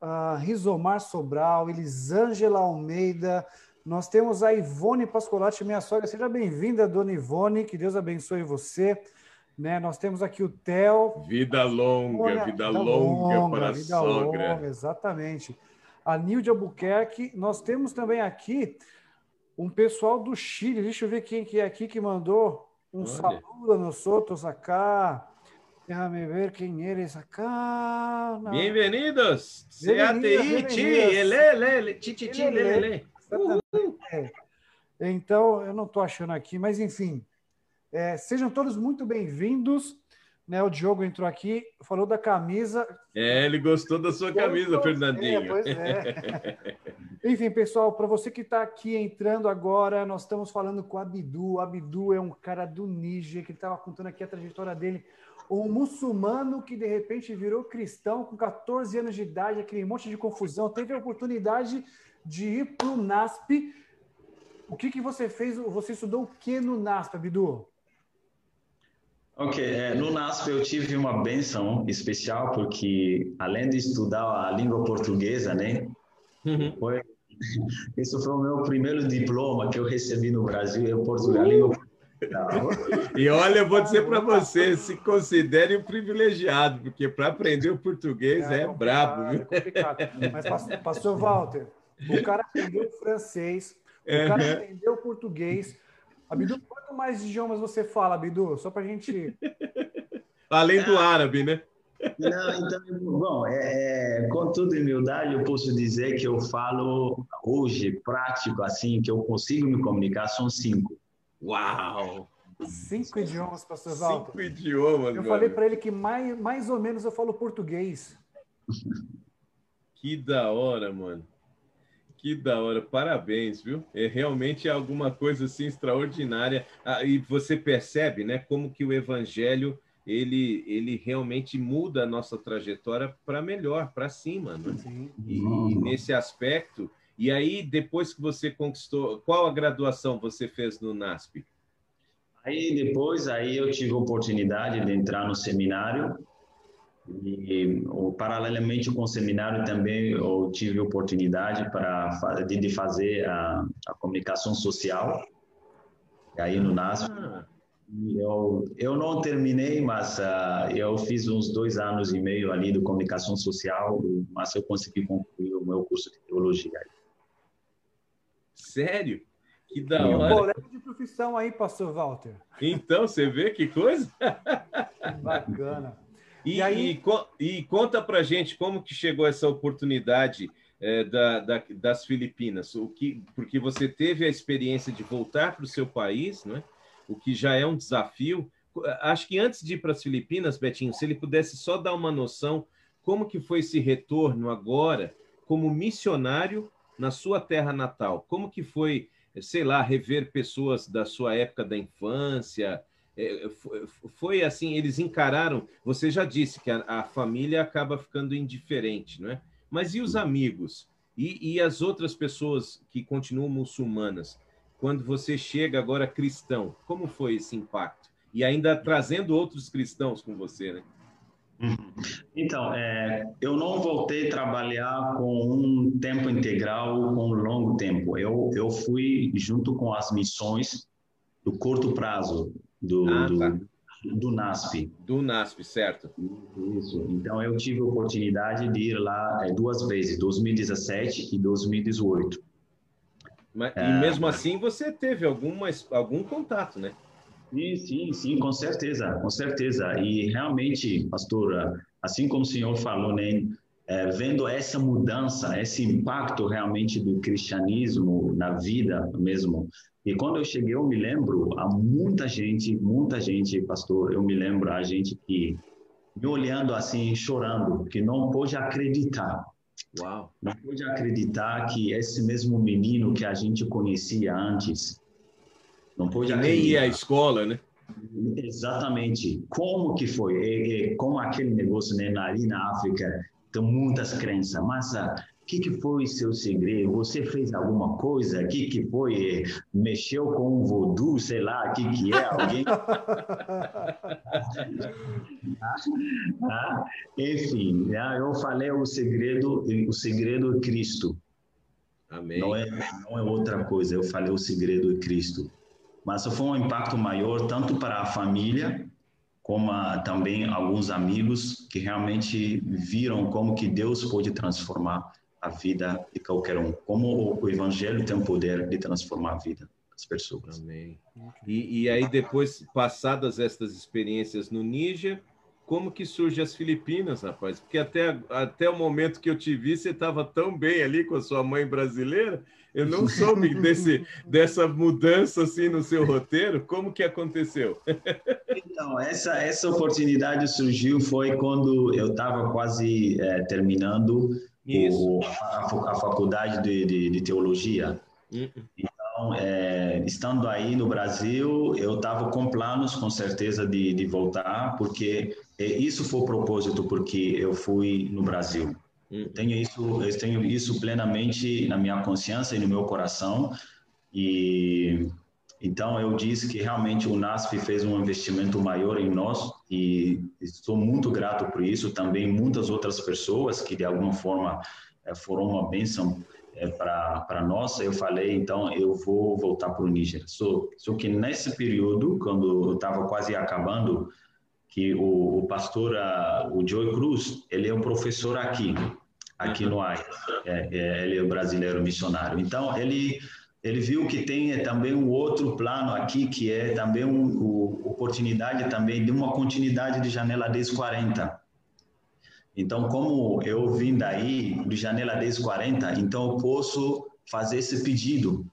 a Rizomar Sobral, Elisângela Almeida, nós temos a Ivone Pascolati, minha sogra. Seja bem-vinda, dona Ivone, que Deus abençoe você. Né? Nós temos aqui o Theo. Vida longa, vida, vida longa, longa, para vida a sogra. Longa, exatamente. A Nilde Albuquerque. Nós temos também aqui um pessoal do Chile. Deixa eu ver quem que é aqui que mandou um Olha. saludo a nosotros acá. Déjame ver quién eres acá. No. Bienvenidos. CATI, Chi, ele, chi, chi, chi, lele. Então, eu não estou achando aqui, mas enfim. É, sejam todos muito bem-vindos. Né, o Diogo entrou aqui, falou da camisa. É, ele gostou da sua camisa, gostou, Fernandinho. É, pois é. Enfim, pessoal, para você que está aqui entrando agora, nós estamos falando com o Abdu. O Abdu é um cara do Níger, que estava contando aqui a trajetória dele um muçulmano que de repente virou cristão com 14 anos de idade, aquele monte de confusão, teve a oportunidade de ir para o NASP. O que, que você fez? Você estudou o que no NASP, Abdu? Ok, é, no NASP eu tive uma benção especial, porque além de estudar a língua portuguesa, né, uhum. foi, isso foi o meu primeiro diploma que eu recebi no Brasil em Portugal, uhum. língua e olha, eu vou dizer para você, se considere um privilegiado, porque para aprender o português é, é brabo. Viu? É Mas, pastor Walter, o cara aprendeu o francês, o cara aprendeu o português. Abidu, quanto mais idiomas você fala, Abidu? Só para a gente... Além do árabe, né? Não, então, bom, é, é, com toda humildade, eu posso dizer que eu falo hoje, prático, assim, que eu consigo me comunicar, são cinco. Uau! Cinco idiomas, pastor Walter. Cinco idiomas, Eu falei para ele que mais, mais ou menos eu falo português. Que da hora, mano. Que da hora. Parabéns, viu? É realmente alguma coisa assim extraordinária. Ah, e você percebe, né, como que o evangelho ele, ele realmente muda a nossa trajetória para melhor, para cima, né? Sim. E, e nesse aspecto, e aí, depois que você conquistou, qual a graduação você fez no NASP? Aí depois, aí eu tive a oportunidade de entrar no seminário e paralelamente com o seminário também eu tive a oportunidade para de, de fazer a, a, comunicação social aí no NASP. Eu, eu não terminei, mas uh, eu fiz uns dois anos e meio ali de comunicação social, mas eu consegui concluir o meu curso de teologia. Sério? Que da hora. Um colégio de profissão aí, pastor Walter. Então, você vê que coisa? Bacana. E, e, aí... e, e conta pra gente como que chegou essa oportunidade é, da, da, das Filipinas, o que, porque você teve a experiência de voltar para o seu país, né? o que já é um desafio. Acho que antes de ir para as Filipinas, Betinho, se ele pudesse só dar uma noção como que foi esse retorno agora como missionário na sua terra natal. Como que foi sei lá, rever pessoas da sua época da infância? É, foi assim, eles encararam. Você já disse que a, a família acaba ficando indiferente, não é? Mas e os amigos? E, e as outras pessoas que continuam muçulmanas? Quando você chega agora cristão, como foi esse impacto? E ainda trazendo outros cristãos com você, né? Então, é, eu não voltei a trabalhar com um tempo integral, com um longo tempo. Eu, eu fui junto com as missões do curto prazo, do, ah, do, tá. do, NASP. Do NASP, certo. Isso. Então, eu tive a oportunidade de ir lá é, duas vezes, 2017 e 2018. Mas, é, e mesmo assim, você teve alguma, algum contato, né? Sim, sim, sim, com certeza, com certeza. E realmente, pastora, assim como o senhor falou, né, é, vendo essa mudança, esse impacto realmente do cristianismo na vida mesmo. E quando eu cheguei, eu me lembro, há muita gente, muita gente, pastor, eu me lembro, a gente que me olhando assim, chorando, que não pôde acreditar. Uau. Não pôde acreditar que esse mesmo menino que a gente conhecia antes, não pôde nem ir à escola, né? Exatamente. Como que foi? É, é, como aquele negócio né, ali na África, tem muitas crenças, mas o que, que foi seu segredo? Você fez alguma coisa? O que, que foi? Mexeu com o voodoo, sei lá, o que, que é? Alguém... ah, enfim, ah, eu falei o segredo, o segredo é Cristo. Amém. Não é, não é outra coisa, eu falei o segredo é Cristo. Mas foi um impacto maior tanto para a família como a, também alguns amigos que realmente viram como que Deus pode transformar a vida de qualquer um, como o evangelho tem o poder de transformar a vida das pessoas. Amém. E, e aí depois passadas estas experiências no Níger, como que surge as Filipinas, rapaz? Porque até, até o momento que eu te vi, você estava tão bem ali com a sua mãe brasileira, eu não soube desse, dessa mudança assim no seu roteiro. Como que aconteceu? Então, essa, essa oportunidade surgiu foi quando eu estava quase é, terminando o, a, a, faculdade de, de, de teologia. Uhum. Então, é, estando aí no Brasil, eu estava com planos, com certeza, de, de voltar, porque é, isso foi o propósito porque eu fui no Brasil. Tenho isso, eu tenho isso plenamente na minha consciência e no meu coração. E então eu disse que realmente o NASP fez um investimento maior em nós e estou muito grato por isso. Também muitas outras pessoas que de alguma forma eh, foram uma bênção é, para nós, eu falei, então eu vou voltar para o Níger. Só, só que nesse período, quando eu estava quase acabando, que o, o pastor, a, o Joey Cruz, ele é um professor aqui, aqui no AI. É, é, ele é um brasileiro missionário. Então, ele ele viu que tem também um outro plano aqui, que é também uma um, oportunidade também de uma continuidade de Janela 1040. Então, como eu vim daí, de janela 1040, então eu posso fazer esse pedido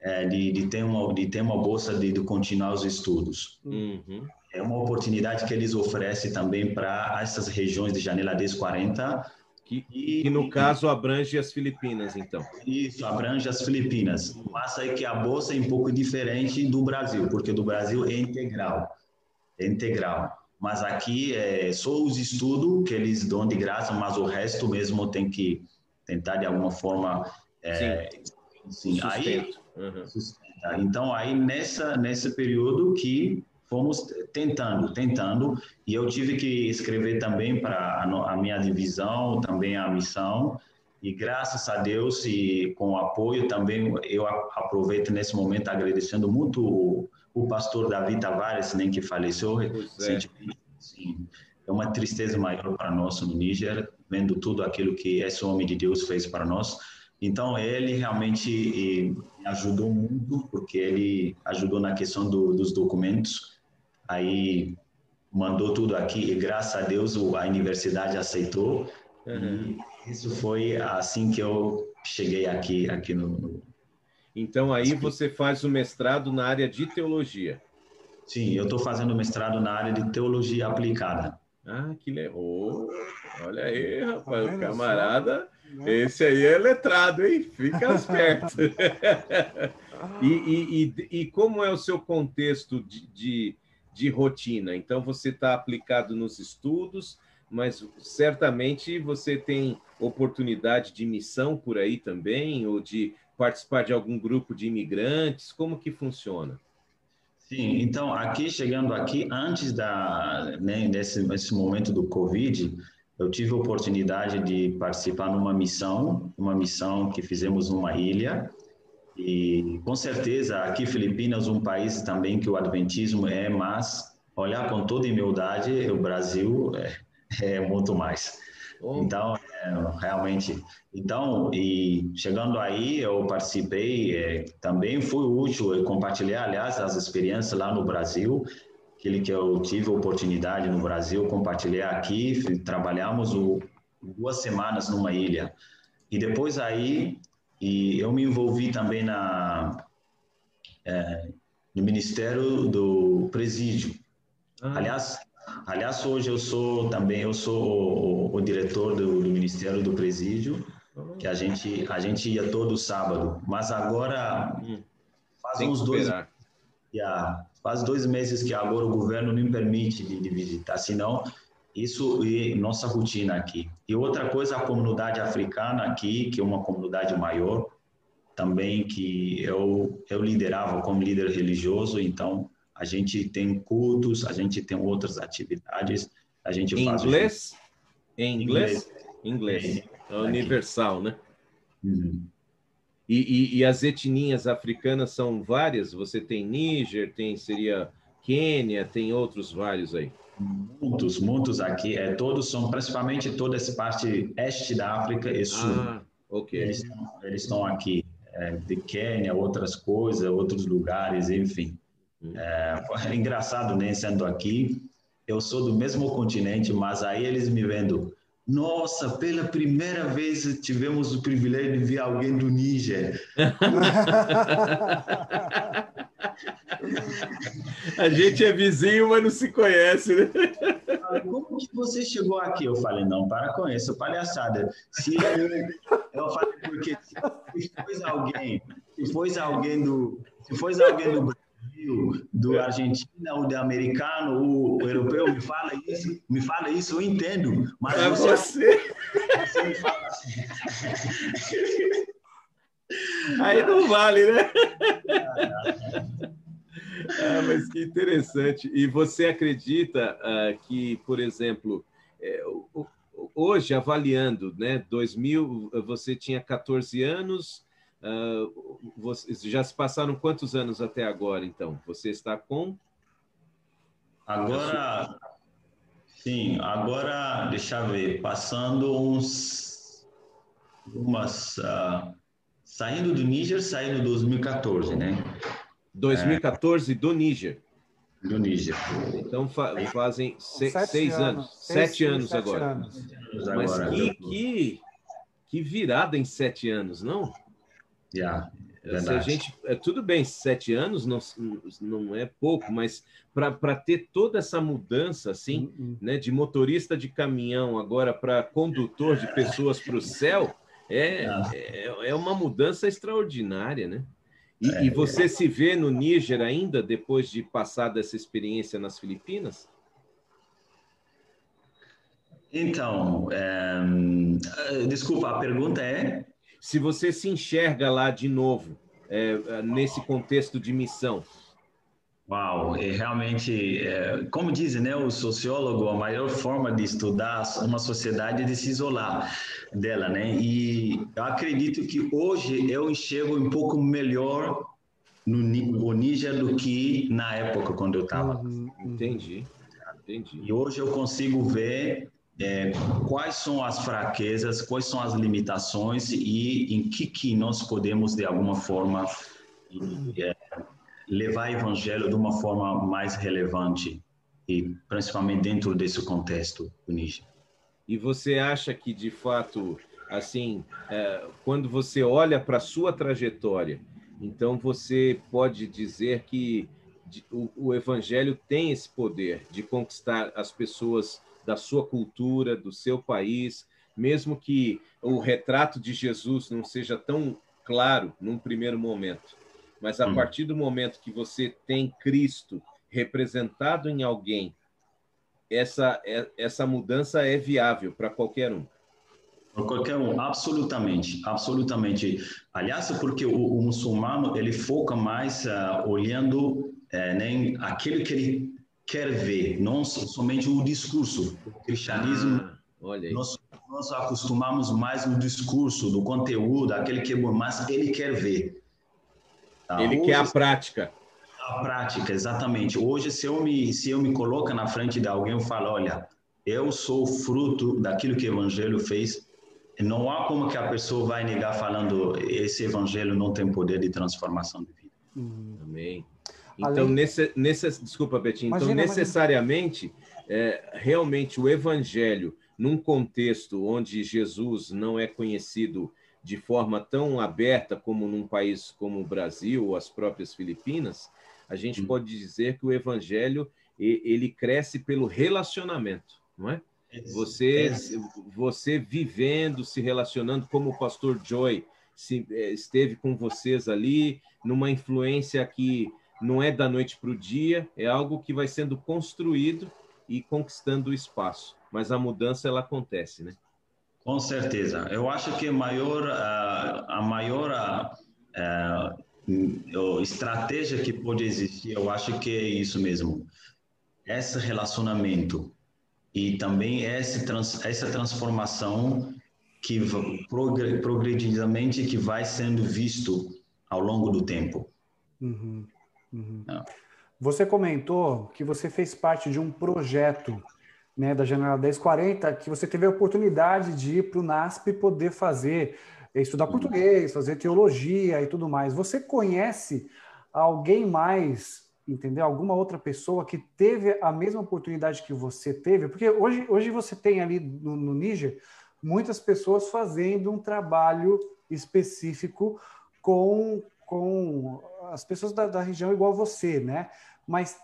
é, de, de, ter uma, de ter uma bolsa de, de continuar os estudos. Uhum. É uma oportunidade que eles oferecem também para essas regiões de janela 1040. Que, e, que no caso abrange as Filipinas, então. Isso, abrange as Filipinas. Mas aí que a bolsa é um pouco diferente do Brasil, porque do Brasil é integral. É integral. Mas aqui é só os estudos que eles dão de graça, mas o resto mesmo tem que tentar de alguma forma. É, sim. sim. Aí, uhum. Então, aí nessa, nesse período que fomos tentando, tentando, e eu tive que escrever também para a, a minha divisão, também a missão, e graças a Deus e com o apoio também, eu aproveito nesse momento agradecendo muito o pastor Davi Tavares, nem que faleceu é. recentemente. Sim, é uma tristeza maior para nós no Níger, vendo tudo aquilo que esse homem de Deus fez para nós. Então, ele realmente me ajudou muito, porque ele ajudou na questão do, dos documentos. Aí, mandou tudo aqui, e graças a Deus a universidade aceitou. Uhum. E isso foi assim que eu cheguei aqui, aqui no, então aí você faz o mestrado na área de teologia. Sim, eu estou fazendo mestrado na área de teologia aplicada. Ah, que legal. Olha aí, rapaz, o camarada. Né? Esse aí é letrado, hein? Fica esperto. e, e, e, e, como é o seu contexto de, de, de rotina? Então, você está aplicado nos estudos, mas certamente você tem oportunidade de missão por aí também, ou de participar de algum grupo de imigrantes? Como que funciona? Sim, então aqui chegando aqui antes da né, nesse, nesse momento do Covid, eu tive a oportunidade de participar numa missão, uma missão que fizemos numa ilha e com certeza aqui Filipinas um país também que o adventismo é, mas olhar com toda humildade o Brasil é, é muito mais. Então, é, realmente, então, e chegando aí, eu participei, é, também fui útil, eu compartilhei, aliás, as experiências lá no Brasil, aquele que eu tive a oportunidade no Brasil, compartilhei aqui, trabalhamos o, duas semanas numa ilha. E depois aí, e eu me envolvi também na, é, no Ministério do Presídio. Ah. Aliás, Aliás, hoje eu sou também eu sou o, o diretor do, do, Ministério do Presídio, que a gente a gente ia todo sábado, mas agora hum, faz Tem uns dois yeah, faz dois meses que agora o governo não permite de, de visitar, senão isso é nossa rotina aqui. E outra coisa, a comunidade africana aqui, que é uma comunidade maior, também que eu eu liderava como líder religioso, então a gente tem cultos, a gente tem outras atividades, a gente em faz... Inglês? Em inglês? Inglês. inglês. É universal, né? Uhum. E, e, e, as etnias africanas são várias? Você tem Níger, tem, seria Quênia, tem outros vários aí? Muitos, muitos aqui. É, todos são, principalmente toda essa parte este da África e sul. Ah, ok. Eles, eles estão aqui. É, de Quênia, outras coisas, outros lugares, enfim. É, é engraçado, né? Sendo aqui, eu sou do mesmo continente, mas aí eles me vendo. Nossa, pela primeira vez tivemos o privilégio de ver alguém do Níger. A gente é vizinho, mas não se conhece, né? Como que você chegou aqui? Eu falei, não, para com isso, palhaçada. Se eu, eu falei, porque se fosse alguém, se fosse alguém do, se fosse alguém do do Argentina, o de americano, o, europeu, me fala isso, me fala isso, eu entendo. Mas é você, você. você me fala assim. Aí não vale, né? Ah, mas que interessante. E você acredita uh, que, por exemplo, é, hoje avaliando, né, 2000, você tinha 14 anos, Uh, você, já se passaram quantos anos até agora, então? Você está com? Agora, sim, agora, deixa eu ver, passando uns, umas, uh, saindo do Níger, saindo 2014, né? 2014 é, do Níger. Do Níger. Então fa fazem se, seis anos, anos. Seis, sete, anos, sete agora. anos Mas agora. Que, que, que virada em sete anos, não? Yeah, Se a gente, é, tudo bem, sete anos não, não é pouco, mas para ter toda essa mudança assim, uh -uh. né, de motorista de caminhão agora para condutor de pessoas para o céu, é, é, é, uma mudança extraordinária, né? E, é, e você se vê no Níger ainda depois de passar dessa experiência nas Filipinas? Então, é, desculpa, a pergunta é se você se enxerga lá de novo, é, é, nesse contexto de missão? Uau, é realmente, é, como dizem, né, o sociólogo, a maior forma de estudar uma sociedade é de se isolar dela, né? E eu acredito que hoje eu enxergo um pouco melhor no o Níger do que na época quando eu estava. Uhum, uhum. Entendi, entendi. E hoje eu consigo ver é, quais são as fraquezas, quais são as limitações e em que, que nós podemos, de alguma forma, é, levar o evangelho de uma forma mais relevante e principalmente dentro desse contexto do Níger. E você acha que, de fato, assim, é, quando você olha para a sua trajetória, então você pode dizer que o, evangelho tem esse poder de conquistar as pessoas da sua cultura, do seu país, mesmo que o retrato de Jesus não seja tão claro num primeiro momento, mas a hum. partir do momento que você tem Cristo representado em alguém, essa, é, essa mudança é viável para qualquer um. Para qualquer um, absolutamente, absolutamente. Aliás, porque o, o muçulmano ele foca mais uh, olhando uh, nem aquilo que ele quer ver, não somente o discurso. O cristianismo, ah, nós, nós acostumamos mais no discurso, do conteúdo, aquele que é bom, mas ele quer ver. Tá? Ele Hoje, quer a prática. A prática, exatamente. Hoje, se eu me se eu me coloco na frente de alguém, eu falo, olha, eu sou fruto daquilo que o Evangelho fez não há como que a pessoa vai negar falando esse evangelho não tem poder de transformação de vida. Hum. Amém. Então, Além... nesse, nesse, desculpa, Betinho. Então, imagina, necessariamente, é, realmente o evangelho, num contexto onde Jesus não é conhecido de forma tão aberta como num país como o Brasil ou as próprias Filipinas, a gente hum. pode dizer que o evangelho ele cresce pelo relacionamento, não é? Você, é. você vivendo, se relacionando como o pastor Joy se, é, esteve com vocês ali, numa influência que não é da noite para o dia, é algo que vai sendo construído e conquistando o espaço. Mas a mudança ela acontece, né? Com certeza. Eu acho que a maior, a maior a, a, a estratégia que pode existir, eu acho que é isso mesmo. Esse relacionamento e também essa, trans, essa transformação que progressivamente que vai sendo visto ao longo do tempo. Uhum, uhum. É. Você comentou que você fez parte de um projeto né, da Janela 1040, que você teve a oportunidade de ir para o NASP poder fazer, estudar uhum. português, fazer teologia e tudo mais. Você conhece alguém mais entendeu? Alguma outra pessoa que teve a mesma oportunidade que você teve, porque hoje, hoje você tem ali no, no Níger muitas pessoas fazendo um trabalho específico com, com as pessoas da, da região igual você, né? Mas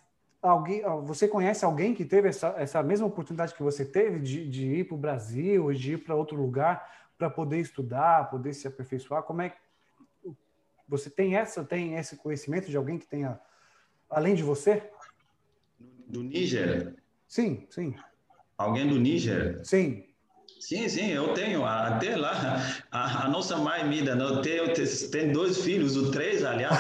alguém, você conhece alguém que teve essa, essa mesma oportunidade que você teve de, de ir para o Brasil, de ir para outro lugar para poder estudar, poder se aperfeiçoar? Como é que você tem essa, tem esse conhecimento de alguém que tenha além de você? Do Níger? Sim, sim. Alguém do Níger? Sim. Sim, sim, eu tenho. Até lá, a, a nossa mãe dá. Eu tenho, tenho dois filhos, o três, aliás.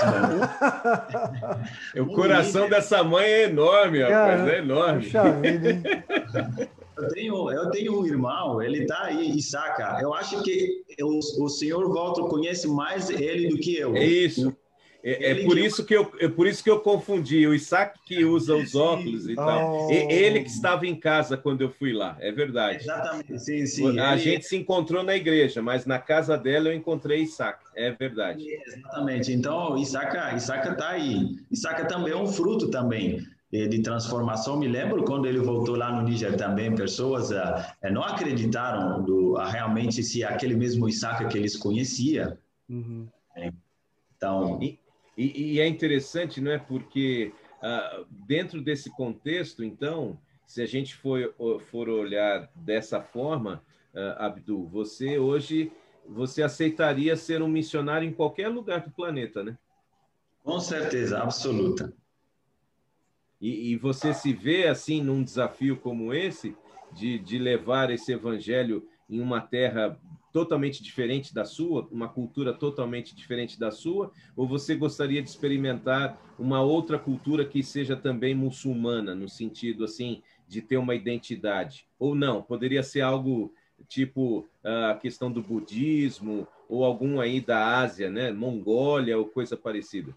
o coração dessa mãe é enorme, rapaz, é enorme. Puxa vida? Eu tenho, eu tenho um irmão, ele está aí, Isaac. Eu acho que o, o senhor Walter conhece mais ele do que eu. É isso. É, é por, isso que eu, é por isso que eu confundi. O Isaac que usa os óculos e tal. Oh. Ele que estava em casa quando eu fui lá, é verdade. Exatamente, sim, sim. A ele... gente se encontrou na igreja, mas na casa dela eu encontrei Isaac, é verdade. Exatamente. Então, Isaac está aí. Isaac também é um fruto também de, de, transformação. Me lembro quando ele voltou lá no Níger também, pessoas uh, não acreditaram do, uh, realmente se aquele mesmo Isaac que eles conheciam. Uhum. Então... E e, e é interessante, não é? Porque uh, dentro desse contexto, então, se a gente for, for olhar dessa forma, uh, Abdu, você hoje você aceitaria ser um missionário em qualquer lugar do planeta, né? Com certeza, absoluta. E, e você se vê assim num desafio como esse de, de levar esse evangelho em uma terra totalmente diferente da sua, uma cultura totalmente diferente da sua, ou você gostaria de experimentar uma outra cultura que seja também muçulmana, no sentido assim de ter uma identidade? Ou não? Poderia ser algo tipo a questão do budismo ou algum aí da Ásia, né, Mongólia ou coisa parecida.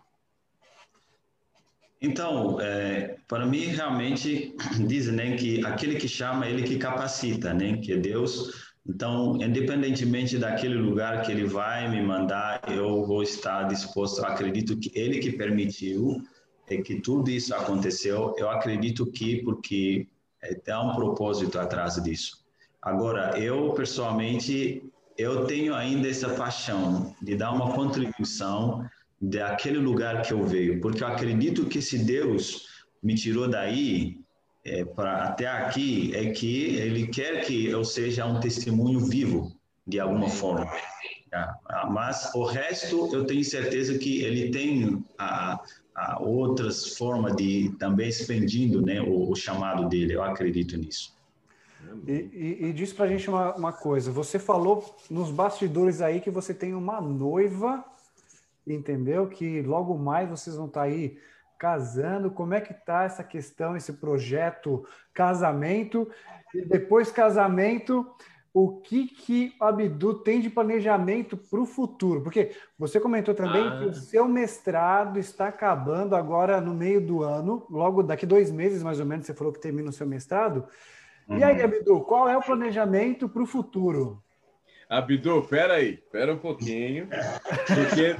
Então, é, para mim realmente dizem né, que aquele que chama, ele que capacita, né, que é Deus então, independentemente daquele lugar que ele vai me mandar, eu vou estar disposto. Acredito que ele que permitiu que tudo isso aconteceu. Eu acredito que porque tem um propósito atrás disso. Agora, eu pessoalmente eu tenho ainda essa paixão de dar uma contribuição daquele lugar que eu veio, porque eu acredito que se Deus me tirou daí, é, até aqui é que ele quer que eu seja um testemunho vivo de alguma forma. Ah, mas o resto eu tenho certeza que ele tem a, a outras formas de também expandindo né, o, o, chamado dele. Eu acredito nisso. E, e, e diz para a gente uma, uma coisa. Você falou nos bastidores aí que você tem uma noiva, entendeu? Que logo mais vocês vão estar tá aí casando. Como é que tá essa questão, esse projeto casamento? E depois casamento, o que que o Abdu tem de planejamento para o futuro? Porque você comentou também ah. que o seu mestrado está acabando agora no meio do ano, logo daqui dois meses mais ou menos, você falou que termina o seu mestrado. Uhum. E aí, uhum. Abdu, qual é o planejamento para o futuro? Abdu, peraí, pera um pouquinho, porque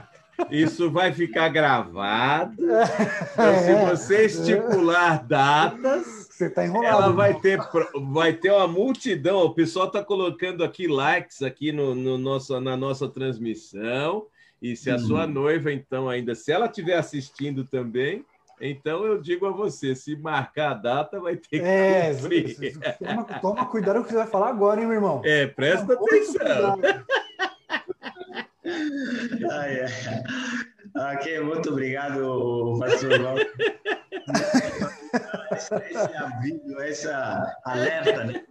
isso vai ficar gravado. Então, se você estipular datas, você está enrolado. Ela vai ter, vai ter uma multidão. O pessoal está colocando aqui likes aqui no, no nosso, na nossa transmissão. E se a hum. sua noiva, então, ainda, se ela estiver assistindo também, então eu digo a você, se marcar a data, vai ter que é, cumprir. Toma, toma cuidado com o que você vai falar agora, hein, meu irmão? É, presta toma atenção. Ai, ai. Ok, muito obrigado, pastor esse aviso, essa alerta, né?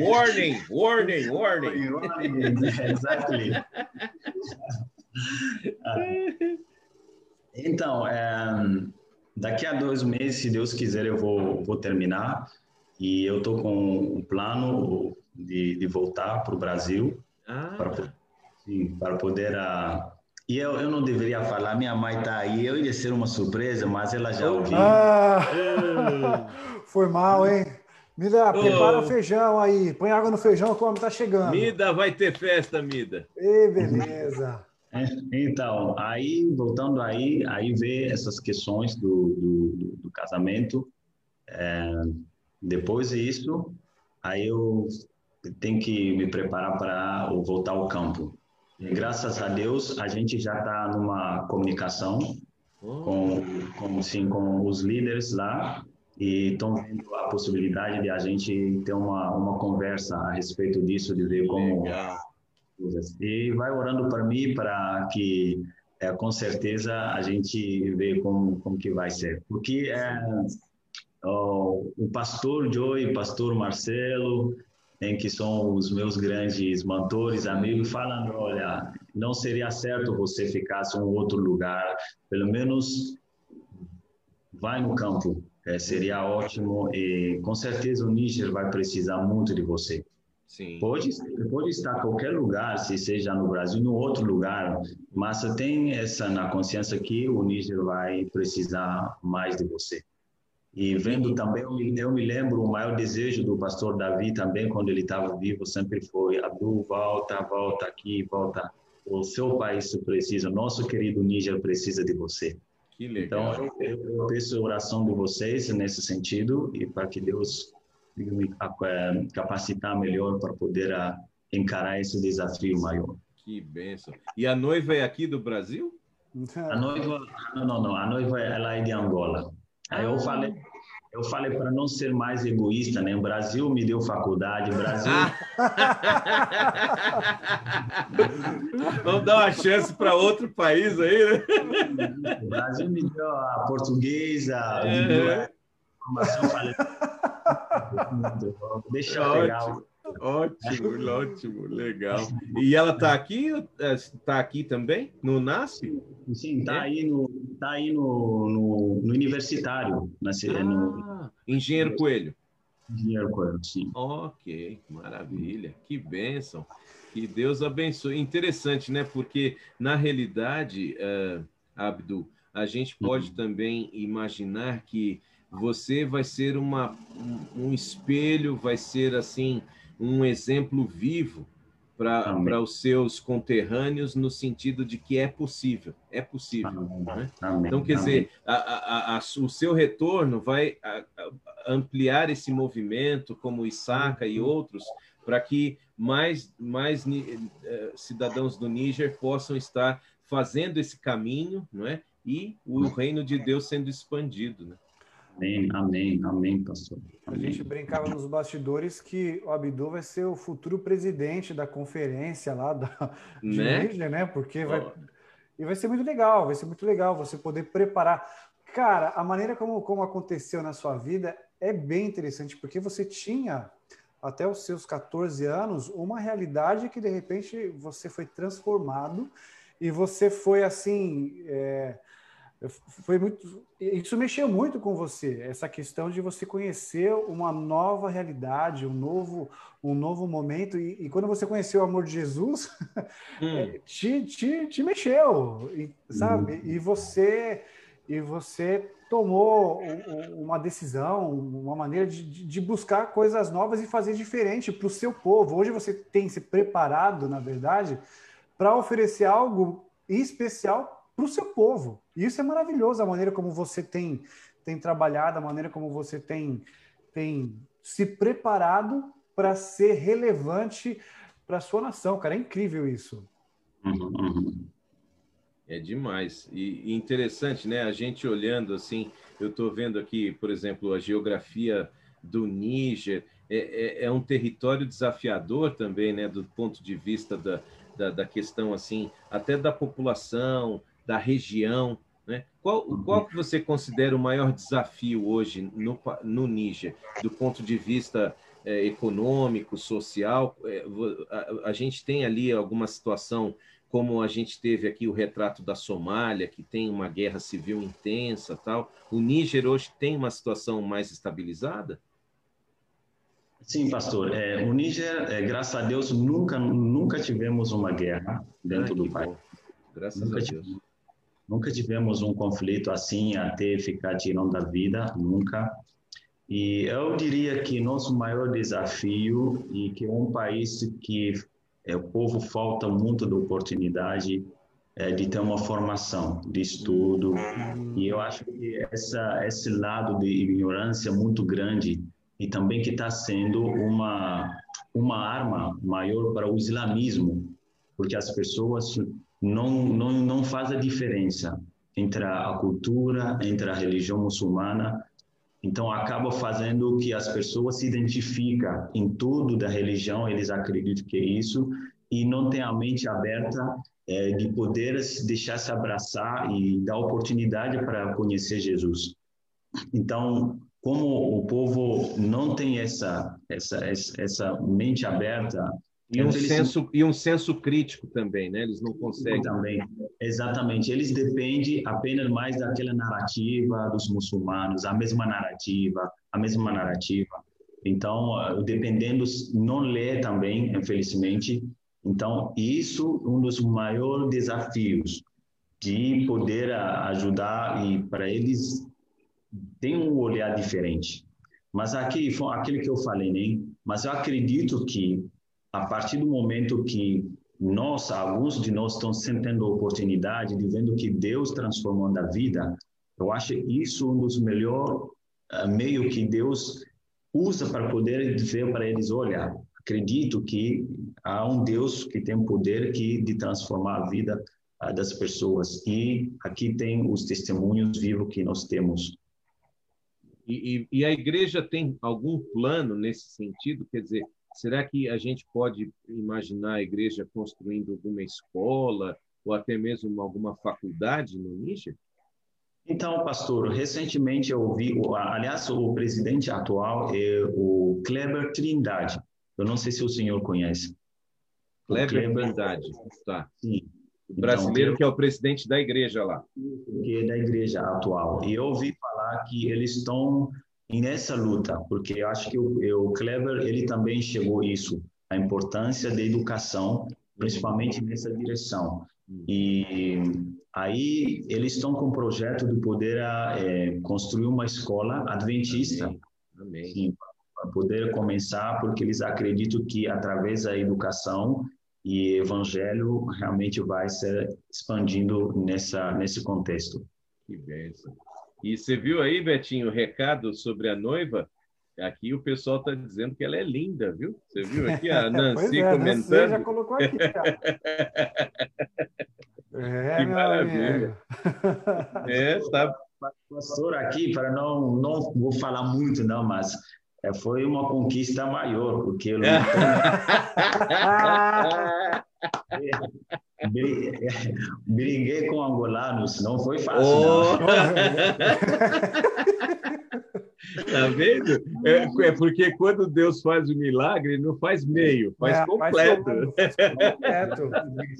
Warning, warning, warning. warning, exactly. Então, é, daqui a dois meses, se Deus quiser, eu vou, vou terminar. E eu estou com um plano de, de voltar para o Brasil ah. para, sim, para poder a, e eu, eu não deveria falar, minha mãe está aí, eu ia ser uma surpresa, mas ela já ouviu. Ah, foi mal, hein? Mida, prepara o feijão aí, põe água no feijão, que o homem está chegando. Mida, vai ter festa, Mida. E beleza. Então, aí, voltando aí, aí vê essas questões do, do, do casamento. É, depois disso, aí eu tenho que me preparar para voltar ao campo. Graças a Deus, a gente já está numa comunicação com, com, sim, com os líderes lá e estão vendo a possibilidade de a gente ter uma, uma conversa a respeito disso, de ver como... E vai orando para mim para que, é, com certeza, a gente vê como, como que vai ser. Porque é, o, o pastor Joey, pastor Marcelo, em que são os meus grandes mentores, amigos, falando, olha, não seria certo você ficasse em um outro lugar, pelo menos vai no campo, é, seria ótimo e com certeza o Níger vai precisar muito de você. Sim. Pode, pode estar em qualquer lugar, se seja no Brasil, no outro lugar, mas tem essa na consciência que o Níger vai precisar mais de você. E vendo também, eu me, eu me lembro, o maior desejo do pastor Davi também, quando ele estava vivo, sempre foi: Abdul, volta, volta aqui, volta. O seu país precisa, nosso querido Níger precisa de você. Que legal. Então, eu, eu peço a oração de vocês nesse sentido e para que Deus me eh, capacitar melhor para poder ah, encarar esse desafio maior. Que benção. E a noiva é aqui do Brasil? A noiva, não, não, não. A noiva ela é de Angola. Aí eu falei, eu falei para não ser mais egoísta, né? O Brasil me deu faculdade, o Brasil. Vamos dar uma chance para outro país aí, né? O Brasil me deu a portuguesa, é. a formação, falei. Deixa eu pegar. Ótimo, ótimo, legal. E ela está aqui, está aqui também no NASP? Sim, está é? aí no, tá aí no, no, no universitário, na, ah, no, Engenheiro Coelho. Engenheiro Coelho, sim. Ok, maravilha, que bênção. Que Deus abençoe. Interessante, né? Porque na realidade, uh, Abdu, a gente pode uhum. também imaginar que você vai ser uma, um, um espelho, vai ser assim um exemplo vivo para os seus conterrâneos no sentido de que é possível, é possível. Né? Então, quer dizer, a, a, a, o seu retorno vai ampliar esse movimento, como Isaka e outros, para que mais, mais eh, cidadãos do Níger possam estar fazendo esse caminho, não é? E o reino de Deus sendo expandido, né? Amém, amém, amém, pastor. Amém. A gente brincava nos bastidores que o Abdu vai ser o futuro presidente da conferência lá da de né? Né? Porque vai. E vai ser muito legal, vai ser muito legal você poder preparar. Cara, a maneira como, como aconteceu na sua vida é bem interessante, porque você tinha, até os seus 14 anos, uma realidade que de repente você foi transformado e você foi assim. É, foi muito isso mexeu muito com você essa questão de você conhecer uma nova realidade um novo um novo momento e, e quando você conheceu o amor de Jesus hum. É, te, te, te mexeu sabe hum. e você e você tomou uma decisão uma maneira de, de buscar coisas novas e fazer diferente para o seu povo hoje você tem se preparado na verdade para oferecer algo especial para o seu povo. E isso é maravilhoso, a maneira como você tem, tem trabalhado, a maneira como você tem, tem se preparado para ser relevante para a sua nação, cara. É incrível isso. Uhum, uhum. É demais. E, e, interessante, né? A gente olhando assim, eu estou vendo aqui, por exemplo, a geografia do Níger. É, é, é, um território desafiador também, né? Do ponto de vista da, da, da questão, assim, até da população, da região. Né? Qual, qual que você considera o maior desafio hoje no, no Níger, do ponto de vista é, econômico, social? É, a, a, gente tem ali alguma situação, como a gente teve aqui o retrato da Somália, que tem uma guerra civil intensa, tal. O Níger hoje tem uma situação mais estabilizada? Sim, pastor. É, o Níger, é, graças a Deus, nunca nunca tivemos uma guerra dentro ah, do país. Graças nunca a Deus. Tivemos Nunca tivemos um conflito assim até ficar tirando a vida, nunca. E eu diria que nosso maior desafio e que é um país que é, o povo falta muito de oportunidade é, de ter uma formação de estudo e eu acho que essa esse lado de ignorância muito grande e também que está sendo uma uma arma maior para o islamismo porque as pessoas não, não, não faz a diferença entre a cultura, entre a religião muçulmana. Então, acaba fazendo que as pessoas se identificam em tudo da religião, eles acreditam que é isso, e não tem a mente aberta é, de poder deixar se abraçar e dar oportunidade para conhecer Jesus. Então, como o povo não tem essa essa essa mente aberta e um, senso, e um senso crítico também, né? Eles não conseguem. Também, exatamente. Eles dependem apenas mais daquela narrativa dos muçulmanos, a mesma narrativa, a mesma narrativa. Então, ah, dependendo, não lê também, infelizmente. Então, isso é um dos maiores desafios de poder ajudar e para eles tem um olhar diferente. Mas aqui, aquilo que eu falei, né? Mas eu acredito que a partir do momento que nós, alguns de nós estão sentindo a oportunidade de vendo que Deus transformou na vida, eu acho isso um dos melhores uh, meios que Deus usa para poder dizer para eles, olha, acredito que há um Deus que tem poder que de transformar a vida uh, das pessoas e aqui tem os testemunhos vivos que nós temos. E, e, e a igreja tem algum plano nesse sentido? Quer dizer, Será que a gente pode imaginar a igreja construindo alguma escola ou até mesmo alguma faculdade no Níger? Então, pastor, recentemente eu ouvi, aliás, o presidente atual é o Kleber Trindade. Eu não sei se o senhor conhece. Kleber, Kleber Trindade, tá. Sim. O brasileiro então, que é o presidente da igreja lá. Que é da igreja atual. E eu ouvi falar que eles estão nessa luta, porque eu acho que o, o Clever ele também chegou isso, a importância da educação, principalmente nessa direção. E aí eles estão com o projeto de poder é, construir uma escola adventista, Amém. para poder começar, porque eles acreditam que através da educação e evangelho realmente vai ser expandindo nessa nesse contexto. Que bênção. E você viu aí, Betinho, o recado sobre a noiva? Aqui o pessoal está dizendo que ela é linda, viu? Você viu aqui a Nancy é, comentando? Você já colocou aqui, cara. É, que maravilha. É, está pastor aqui, para não, não vou falar muito, não, mas é, foi uma conquista maior, porque eu briguei com angolanos, não foi fácil. Oh. tá vendo? É, é, porque quando Deus faz o milagre, não faz meio, faz é, completo. Faz completo,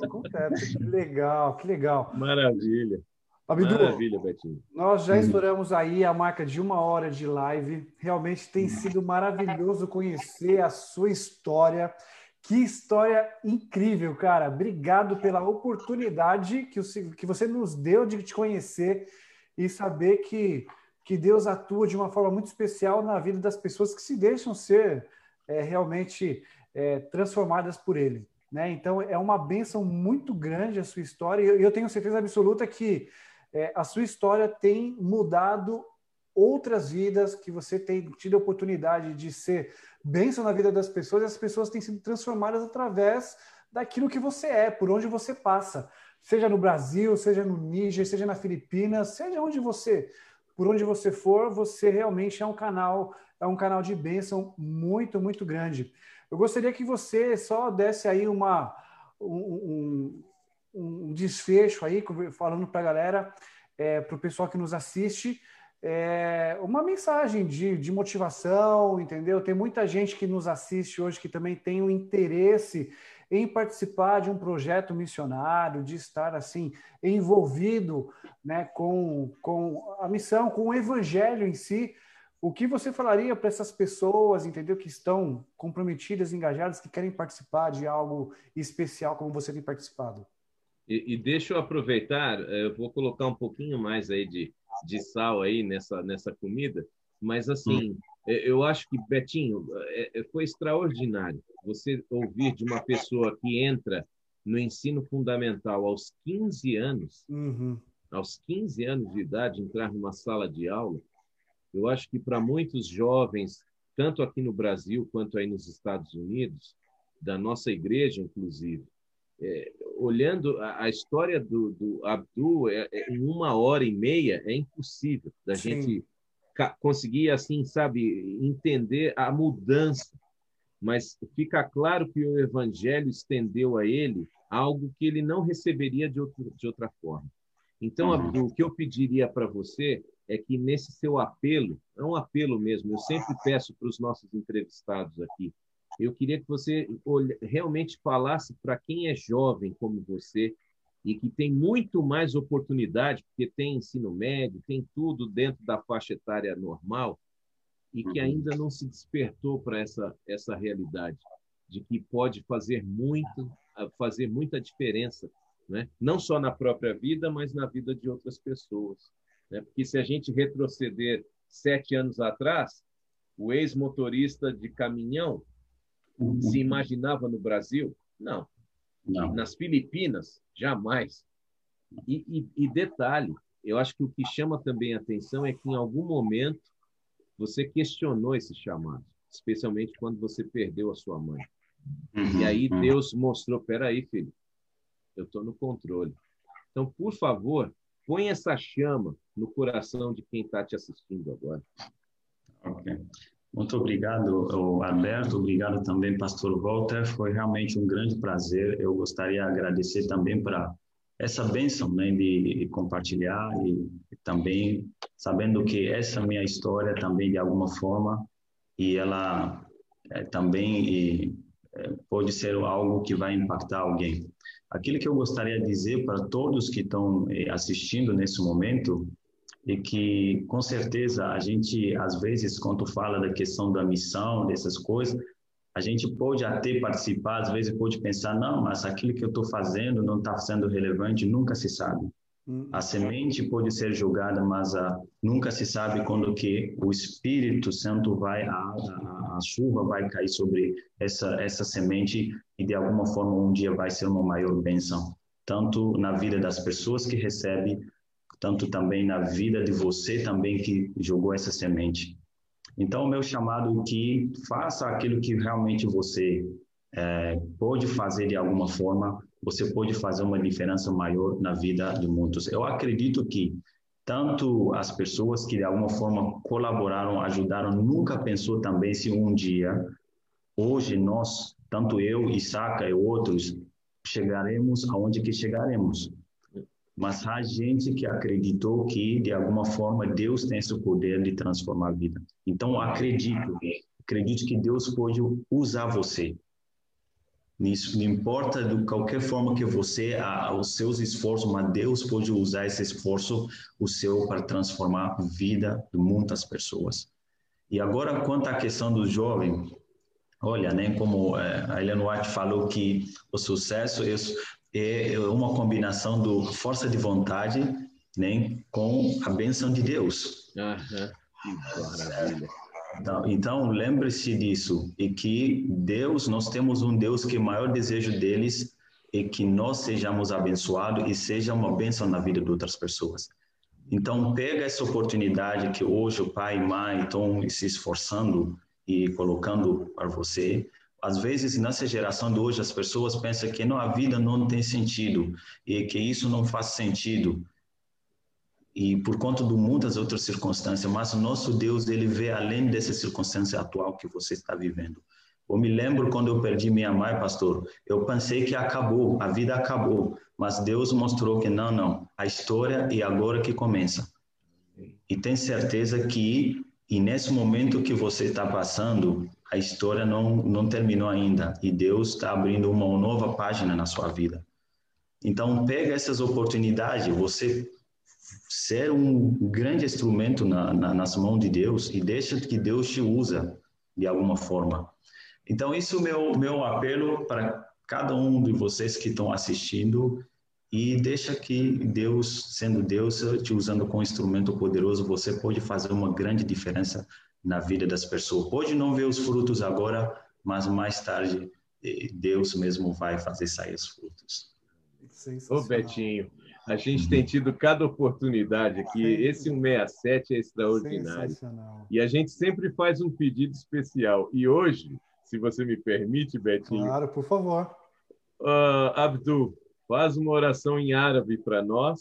completo. Que legal, que legal. Maravilha. Abdu, Maravilha, Betinho. Nós já estouramos aí a marca de uma hora de live. Realmente tem sido maravilhoso conhecer a sua história. Que história incrível, cara. Obrigado pela oportunidade que, que você nos deu de te conhecer e saber que, que Deus atua de uma forma muito especial na vida das pessoas que se deixam ser é, realmente é, transformadas por Ele. Né? Então, é uma benção muito grande a sua história e eu tenho certeza absoluta que é, a sua história tem mudado outras vidas, que você tem tido a oportunidade de ser bênção na vida das pessoas, e as pessoas têm sido transformadas através daquilo que você é, por onde você passa. Seja no Brasil, seja no Níger, seja na Filipinas, seja onde você, por onde você for, você realmente é um canal, é um canal de bênção muito, muito grande. Eu gostaria que você só desse aí uma, um, um desfecho aí, falando para a galera, é, para o pessoal que nos assiste, é, uma mensagem de, de motivação, entendeu? Tem muita gente que nos assiste hoje que também tem o um interesse em participar de um projeto missionário, de estar assim envolvido né, com, com a missão, com o evangelho em si. O que você falaria para essas pessoas, entendeu, que estão comprometidas, engajadas, que querem participar de algo especial como você tem participado? E, e deixa eu aproveitar, eh, eu vou colocar um pouquinho mais aí de, de sal aí nessa, nessa comida, mas assim, hum. Eu acho que, Betinho, eh, foi extraordinário você ouvir de uma pessoa que entra no ensino fundamental aos 15 anos, uhum. aos 15 anos de idade, entrar numa sala de aula. Eu acho que para muitos jovens, tanto aqui no Brasil quanto aí nos Estados Unidos, da nossa igreja, inclusive, é, olhando a, a, história do, do Abdul é, é, em uma hora e meia é impossível da Sim. gente conseguir assim sabe entender a mudança mas fica claro que o evangelho estendeu a ele algo que ele não receberia de, outro, de outra forma então uhum. Abdul, o que eu pediria para você é que nesse seu apelo é um apelo mesmo eu sempre peço para os nossos entrevistados aqui eu queria que você realmente falasse para quem é jovem como você e que tem muito mais oportunidade, porque tem ensino médio, tem tudo dentro da faixa etária normal, e que uhum. ainda não se despertou para essa, essa realidade, de que pode fazer muito, fazer muita diferença, né? não só na própria vida, mas na vida de outras pessoas. Né? Porque se a gente retroceder sete anos atrás, o ex-motorista de caminhão. Se imaginava no Brasil? Não. Não. Nas Filipinas, jamais. E, e, e, detalhe, eu acho que o que chama também a atenção é que em algum momento você questionou esse chamado, especialmente quando você perdeu a sua mãe. Uhum. E aí uhum. Deus mostrou, peraí, filho, eu estou no controle. Então, por favor, põe essa chama no coração de quem está te assistindo agora. Ok. Muito obrigado, Alberto. Obrigado também, Pastor Walter. Foi realmente um grande prazer. Eu gostaria de agradecer também para essa bênção né, de compartilhar e também sabendo que essa minha história também de alguma forma e ela é, também e, é, pode ser algo que vai impactar alguém. Aquilo que eu gostaria de dizer para todos que estão é, assistindo nesse momento e que com certeza a gente às vezes quando fala da questão da missão dessas coisas a gente pode até participar às vezes pode pensar não mas aquilo que eu estou fazendo não está sendo relevante nunca se sabe hum. a semente pode ser jogada mas a, nunca se sabe quando que o Espírito Santo vai a, a, a chuva vai cair sobre essa essa semente e de alguma forma um dia vai ser uma maior bênção tanto na vida das pessoas que recebem tanto também na vida de você também que jogou essa semente. Então, o meu chamado é que faça aquilo que realmente você é, pode fazer de alguma forma, você pode fazer uma diferença maior na vida de muitos. Eu acredito que tanto as pessoas que de alguma forma colaboraram, ajudaram, nunca pensou também se um dia, hoje nós, tanto eu, Isaac e outros, chegaremos aonde que chegaremos. Mas há gente que acreditou que, de alguma forma, Deus tem esse poder de transformar a vida. Então, acredito, acredito que Deus pode usar você. Isso não importa de qualquer forma que você, os seus esforços, mas Deus pode usar esse esforço, o seu, para transformar a vida de muitas pessoas. E agora, quanto à questão do jovem, olha, né, como é, a Helena White falou que o sucesso é, é uma combinação do força de vontade, né, com a bênção de Deus. Uhum. Maravilha. Então, então lembre-se disso e que Deus, nós temos um Deus que o maior desejo deles é que nós sejamos abençoados e seja uma bênção na vida de outras pessoas. Então pega essa oportunidade que hoje o pai e mãe estão se esforçando e colocando para você. Às vezes nessa geração de hoje as pessoas pensam que não a vida não tem sentido e que isso não faz sentido e por conta de muitas outras circunstâncias, mas o nosso Deus, ele vê além dessa circunstância atual que você está vivendo. Eu me lembro quando eu perdi minha mãe, pastor, eu pensei que acabou, a vida acabou, mas Deus mostrou que não, não, a história é agora que começa. E tem certeza que, e nesse momento que você está passando, a história não, não terminou ainda, e Deus está abrindo uma nova página na sua vida. Então, pega essas oportunidades, você ser um grande instrumento na, na, nas mãos de Deus e deixa que Deus te usa de alguma forma. Então, isso é o meu, meu apelo para cada um de vocês que estão assistindo e deixa que Deus, sendo Deus, te usando como instrumento poderoso, você pode fazer uma grande diferença na vida das pessoas. Pode não ver os frutos agora, mas mais tarde eh, Deus mesmo vai fazer sair os frutos. Ô Betinho, a gente tem tido cada oportunidade aqui. Esse 167 é extraordinário. E a gente sempre faz um pedido especial. E hoje, se você me permite, Betinho. Claro, por favor. Uh, Abdul, faz uma oração em árabe para nós.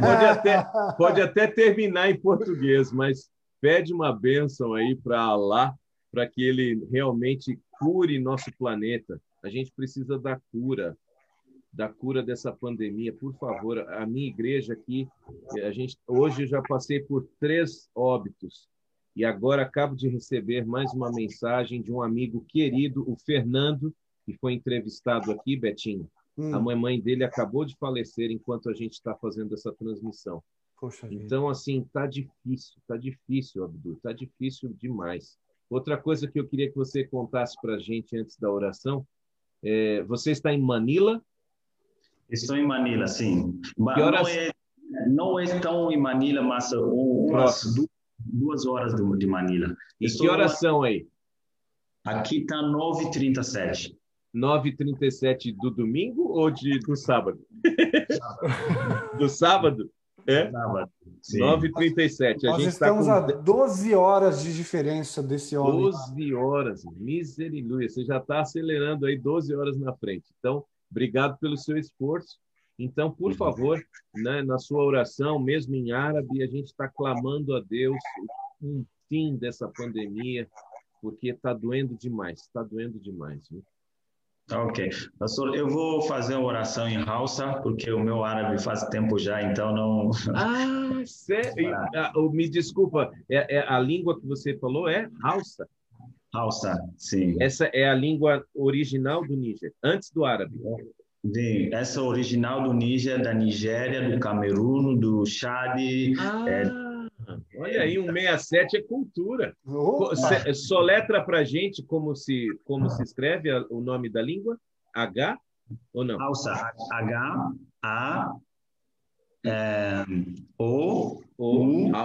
pode até, pode até terminar em português, mas pede uma bênção aí para Allah, para que ele realmente cure nosso planeta. A gente precisa da cura da cura dessa pandemia, por favor. A minha igreja aqui, a gente hoje eu já passei por três óbitos e agora acabo de receber mais uma mensagem de um amigo querido, o Fernando, que foi entrevistado aqui, Betinho. Hum. A mamãe dele acabou de falecer enquanto a gente está fazendo essa transmissão. Poxa então, vida. assim, tá difícil, tá difícil, Abdu, tá difícil demais. Outra coisa que eu queria que você contasse para a gente antes da oração, é, você está em Manila, Estou em Manila, sim. Mas não, é, não é tão em Manila, mas umas duas, duas horas de Manila. E Estou que horas são aí? Aqui está 9h37. 9h37 do domingo ou de, do sábado? do sábado? É? Sábado. 9h37. Nós estamos tá com... a 12 horas de diferença desse homem. 12 horas, misericórdia. Você já está acelerando aí 12 horas na frente. Então, Obrigado pelo seu esforço. Então, por uhum. favor, né, na sua oração, mesmo em árabe, a gente está clamando a Deus um fim dessa pandemia, porque está doendo demais, está doendo demais. Viu? Tá ok. Pastor, eu vou fazer uma oração em Hausa, porque o meu árabe faz tempo já, então não. Ah, sério? Ah, me desculpa, é, é, a língua que você falou é Hausa? Hausa, sim. Essa é a língua original do Níger, antes do árabe. Sim, essa é original do Níger, da Nigéria, do Camerun, do Chad. Ah, é... Olha aí, um 67 é cultura. Opa. Soletra para gente como se, como se escreve o nome da língua? H ou não? Hausa, H, A, é, O, o, U,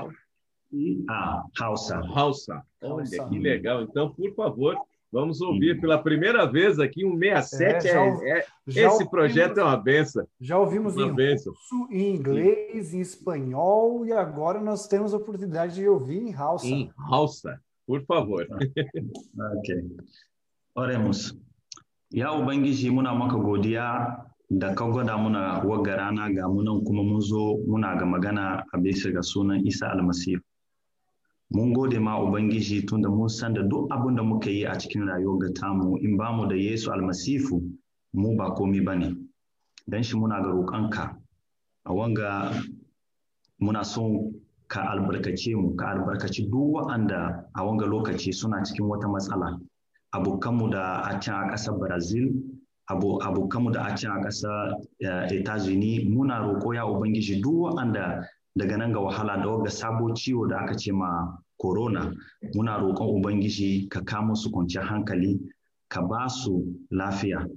a, Hausa. Hausa. Olha que legal. Então, por favor, vamos ouvir pela primeira vez aqui um 67. É, é, é esse ouvimos, projeto é uma benção. Já ouvimos uma em benção. russo, em inglês, em espanhol e agora nós temos a oportunidade de ouvir em Hausa. Em Hausa, por favor. ok. Oremos. Ya Ubangiji muna maka godiya da ka gwada muna wagga rana ga munan kuma mun zo muna ga magana a bisa ga sunan Isa almasihu. Mun gode ma Ubangiji tunda mun san da duk abin da muka yi a cikin rayuwar ga tamu in ba mu da Yesu almasifu mu ba komi ba ne. Don shi muna ga roƙonka a wanga muna son ka albarkace mu ka albarkaci duk wa'anda a wanga lokaci suna cikin wata matsala. Abokanmu da a can a ƙasar Brazil abokanmu da a can a ƙasa Etazini muna roƙo ya Ubangiji duk waɗanda daga nan ga wahala da waga sabo ciwo da aka ce ma corona. Muna roƙon Ubangiji ka kama su kwanciyar hankali ka ba su lafiya.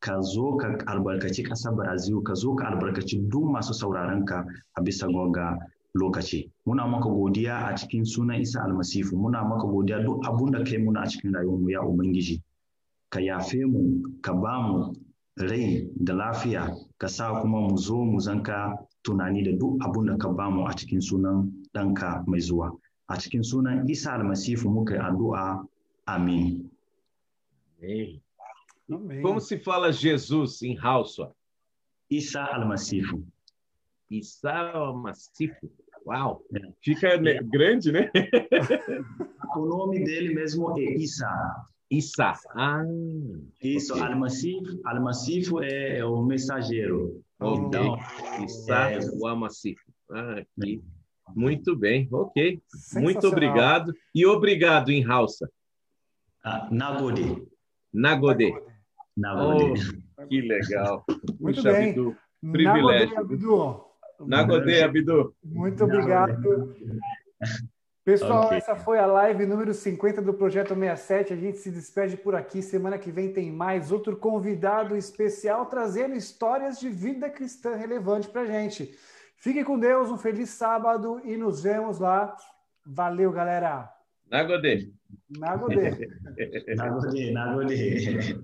Ka zo ka albarkaci ƙasar Brazil ka zo ka albarkaci duk masu sauraron ka a bisa ga lokaci. Muna maka godiya a cikin sunan Isa almasifu muna maka godiya duk abun da kai muna a cikin rayuwarmu ya Ubangiji. Ka yafe mu ka ba mu rai da lafiya ka sa kuma mu zo mu zanka tunani da duk abun da ka ba mu a cikin sunan ɗanka mai zuwa a cikin sunan isa almasifu muka yi addu'a Amém. Como se fala Jesus em Hausa? Isa almasifu. Isa almasifu. Uau! É. Fica é. grande, né? o nome dele mesmo é Isa. Issa. Ah, Isso, okay. É, é, o mensageiro. Então, Issa, é, o Almacif. Ah, aqui. Muito bem, ok. Muito obrigado. E obrigado em Hausa. Ah, Nagode. Nagode. Nagode. Oh, que legal. Muito Puxa, bem. Abdu, privilégio. Nagode, Abdu. Nagode, Abdu. Muito obrigado. Pessoal, okay. essa foi a live número 50 do Projeto 67. A gente se despede por aqui. Semana que vem tem mais outro convidado especial trazendo histórias de vida cristã relevante para gente. Fiquem com Deus, um feliz sábado e nos vemos lá. Valeu, galera. Nagodê. Nagodê. Nagodê, Nagodê.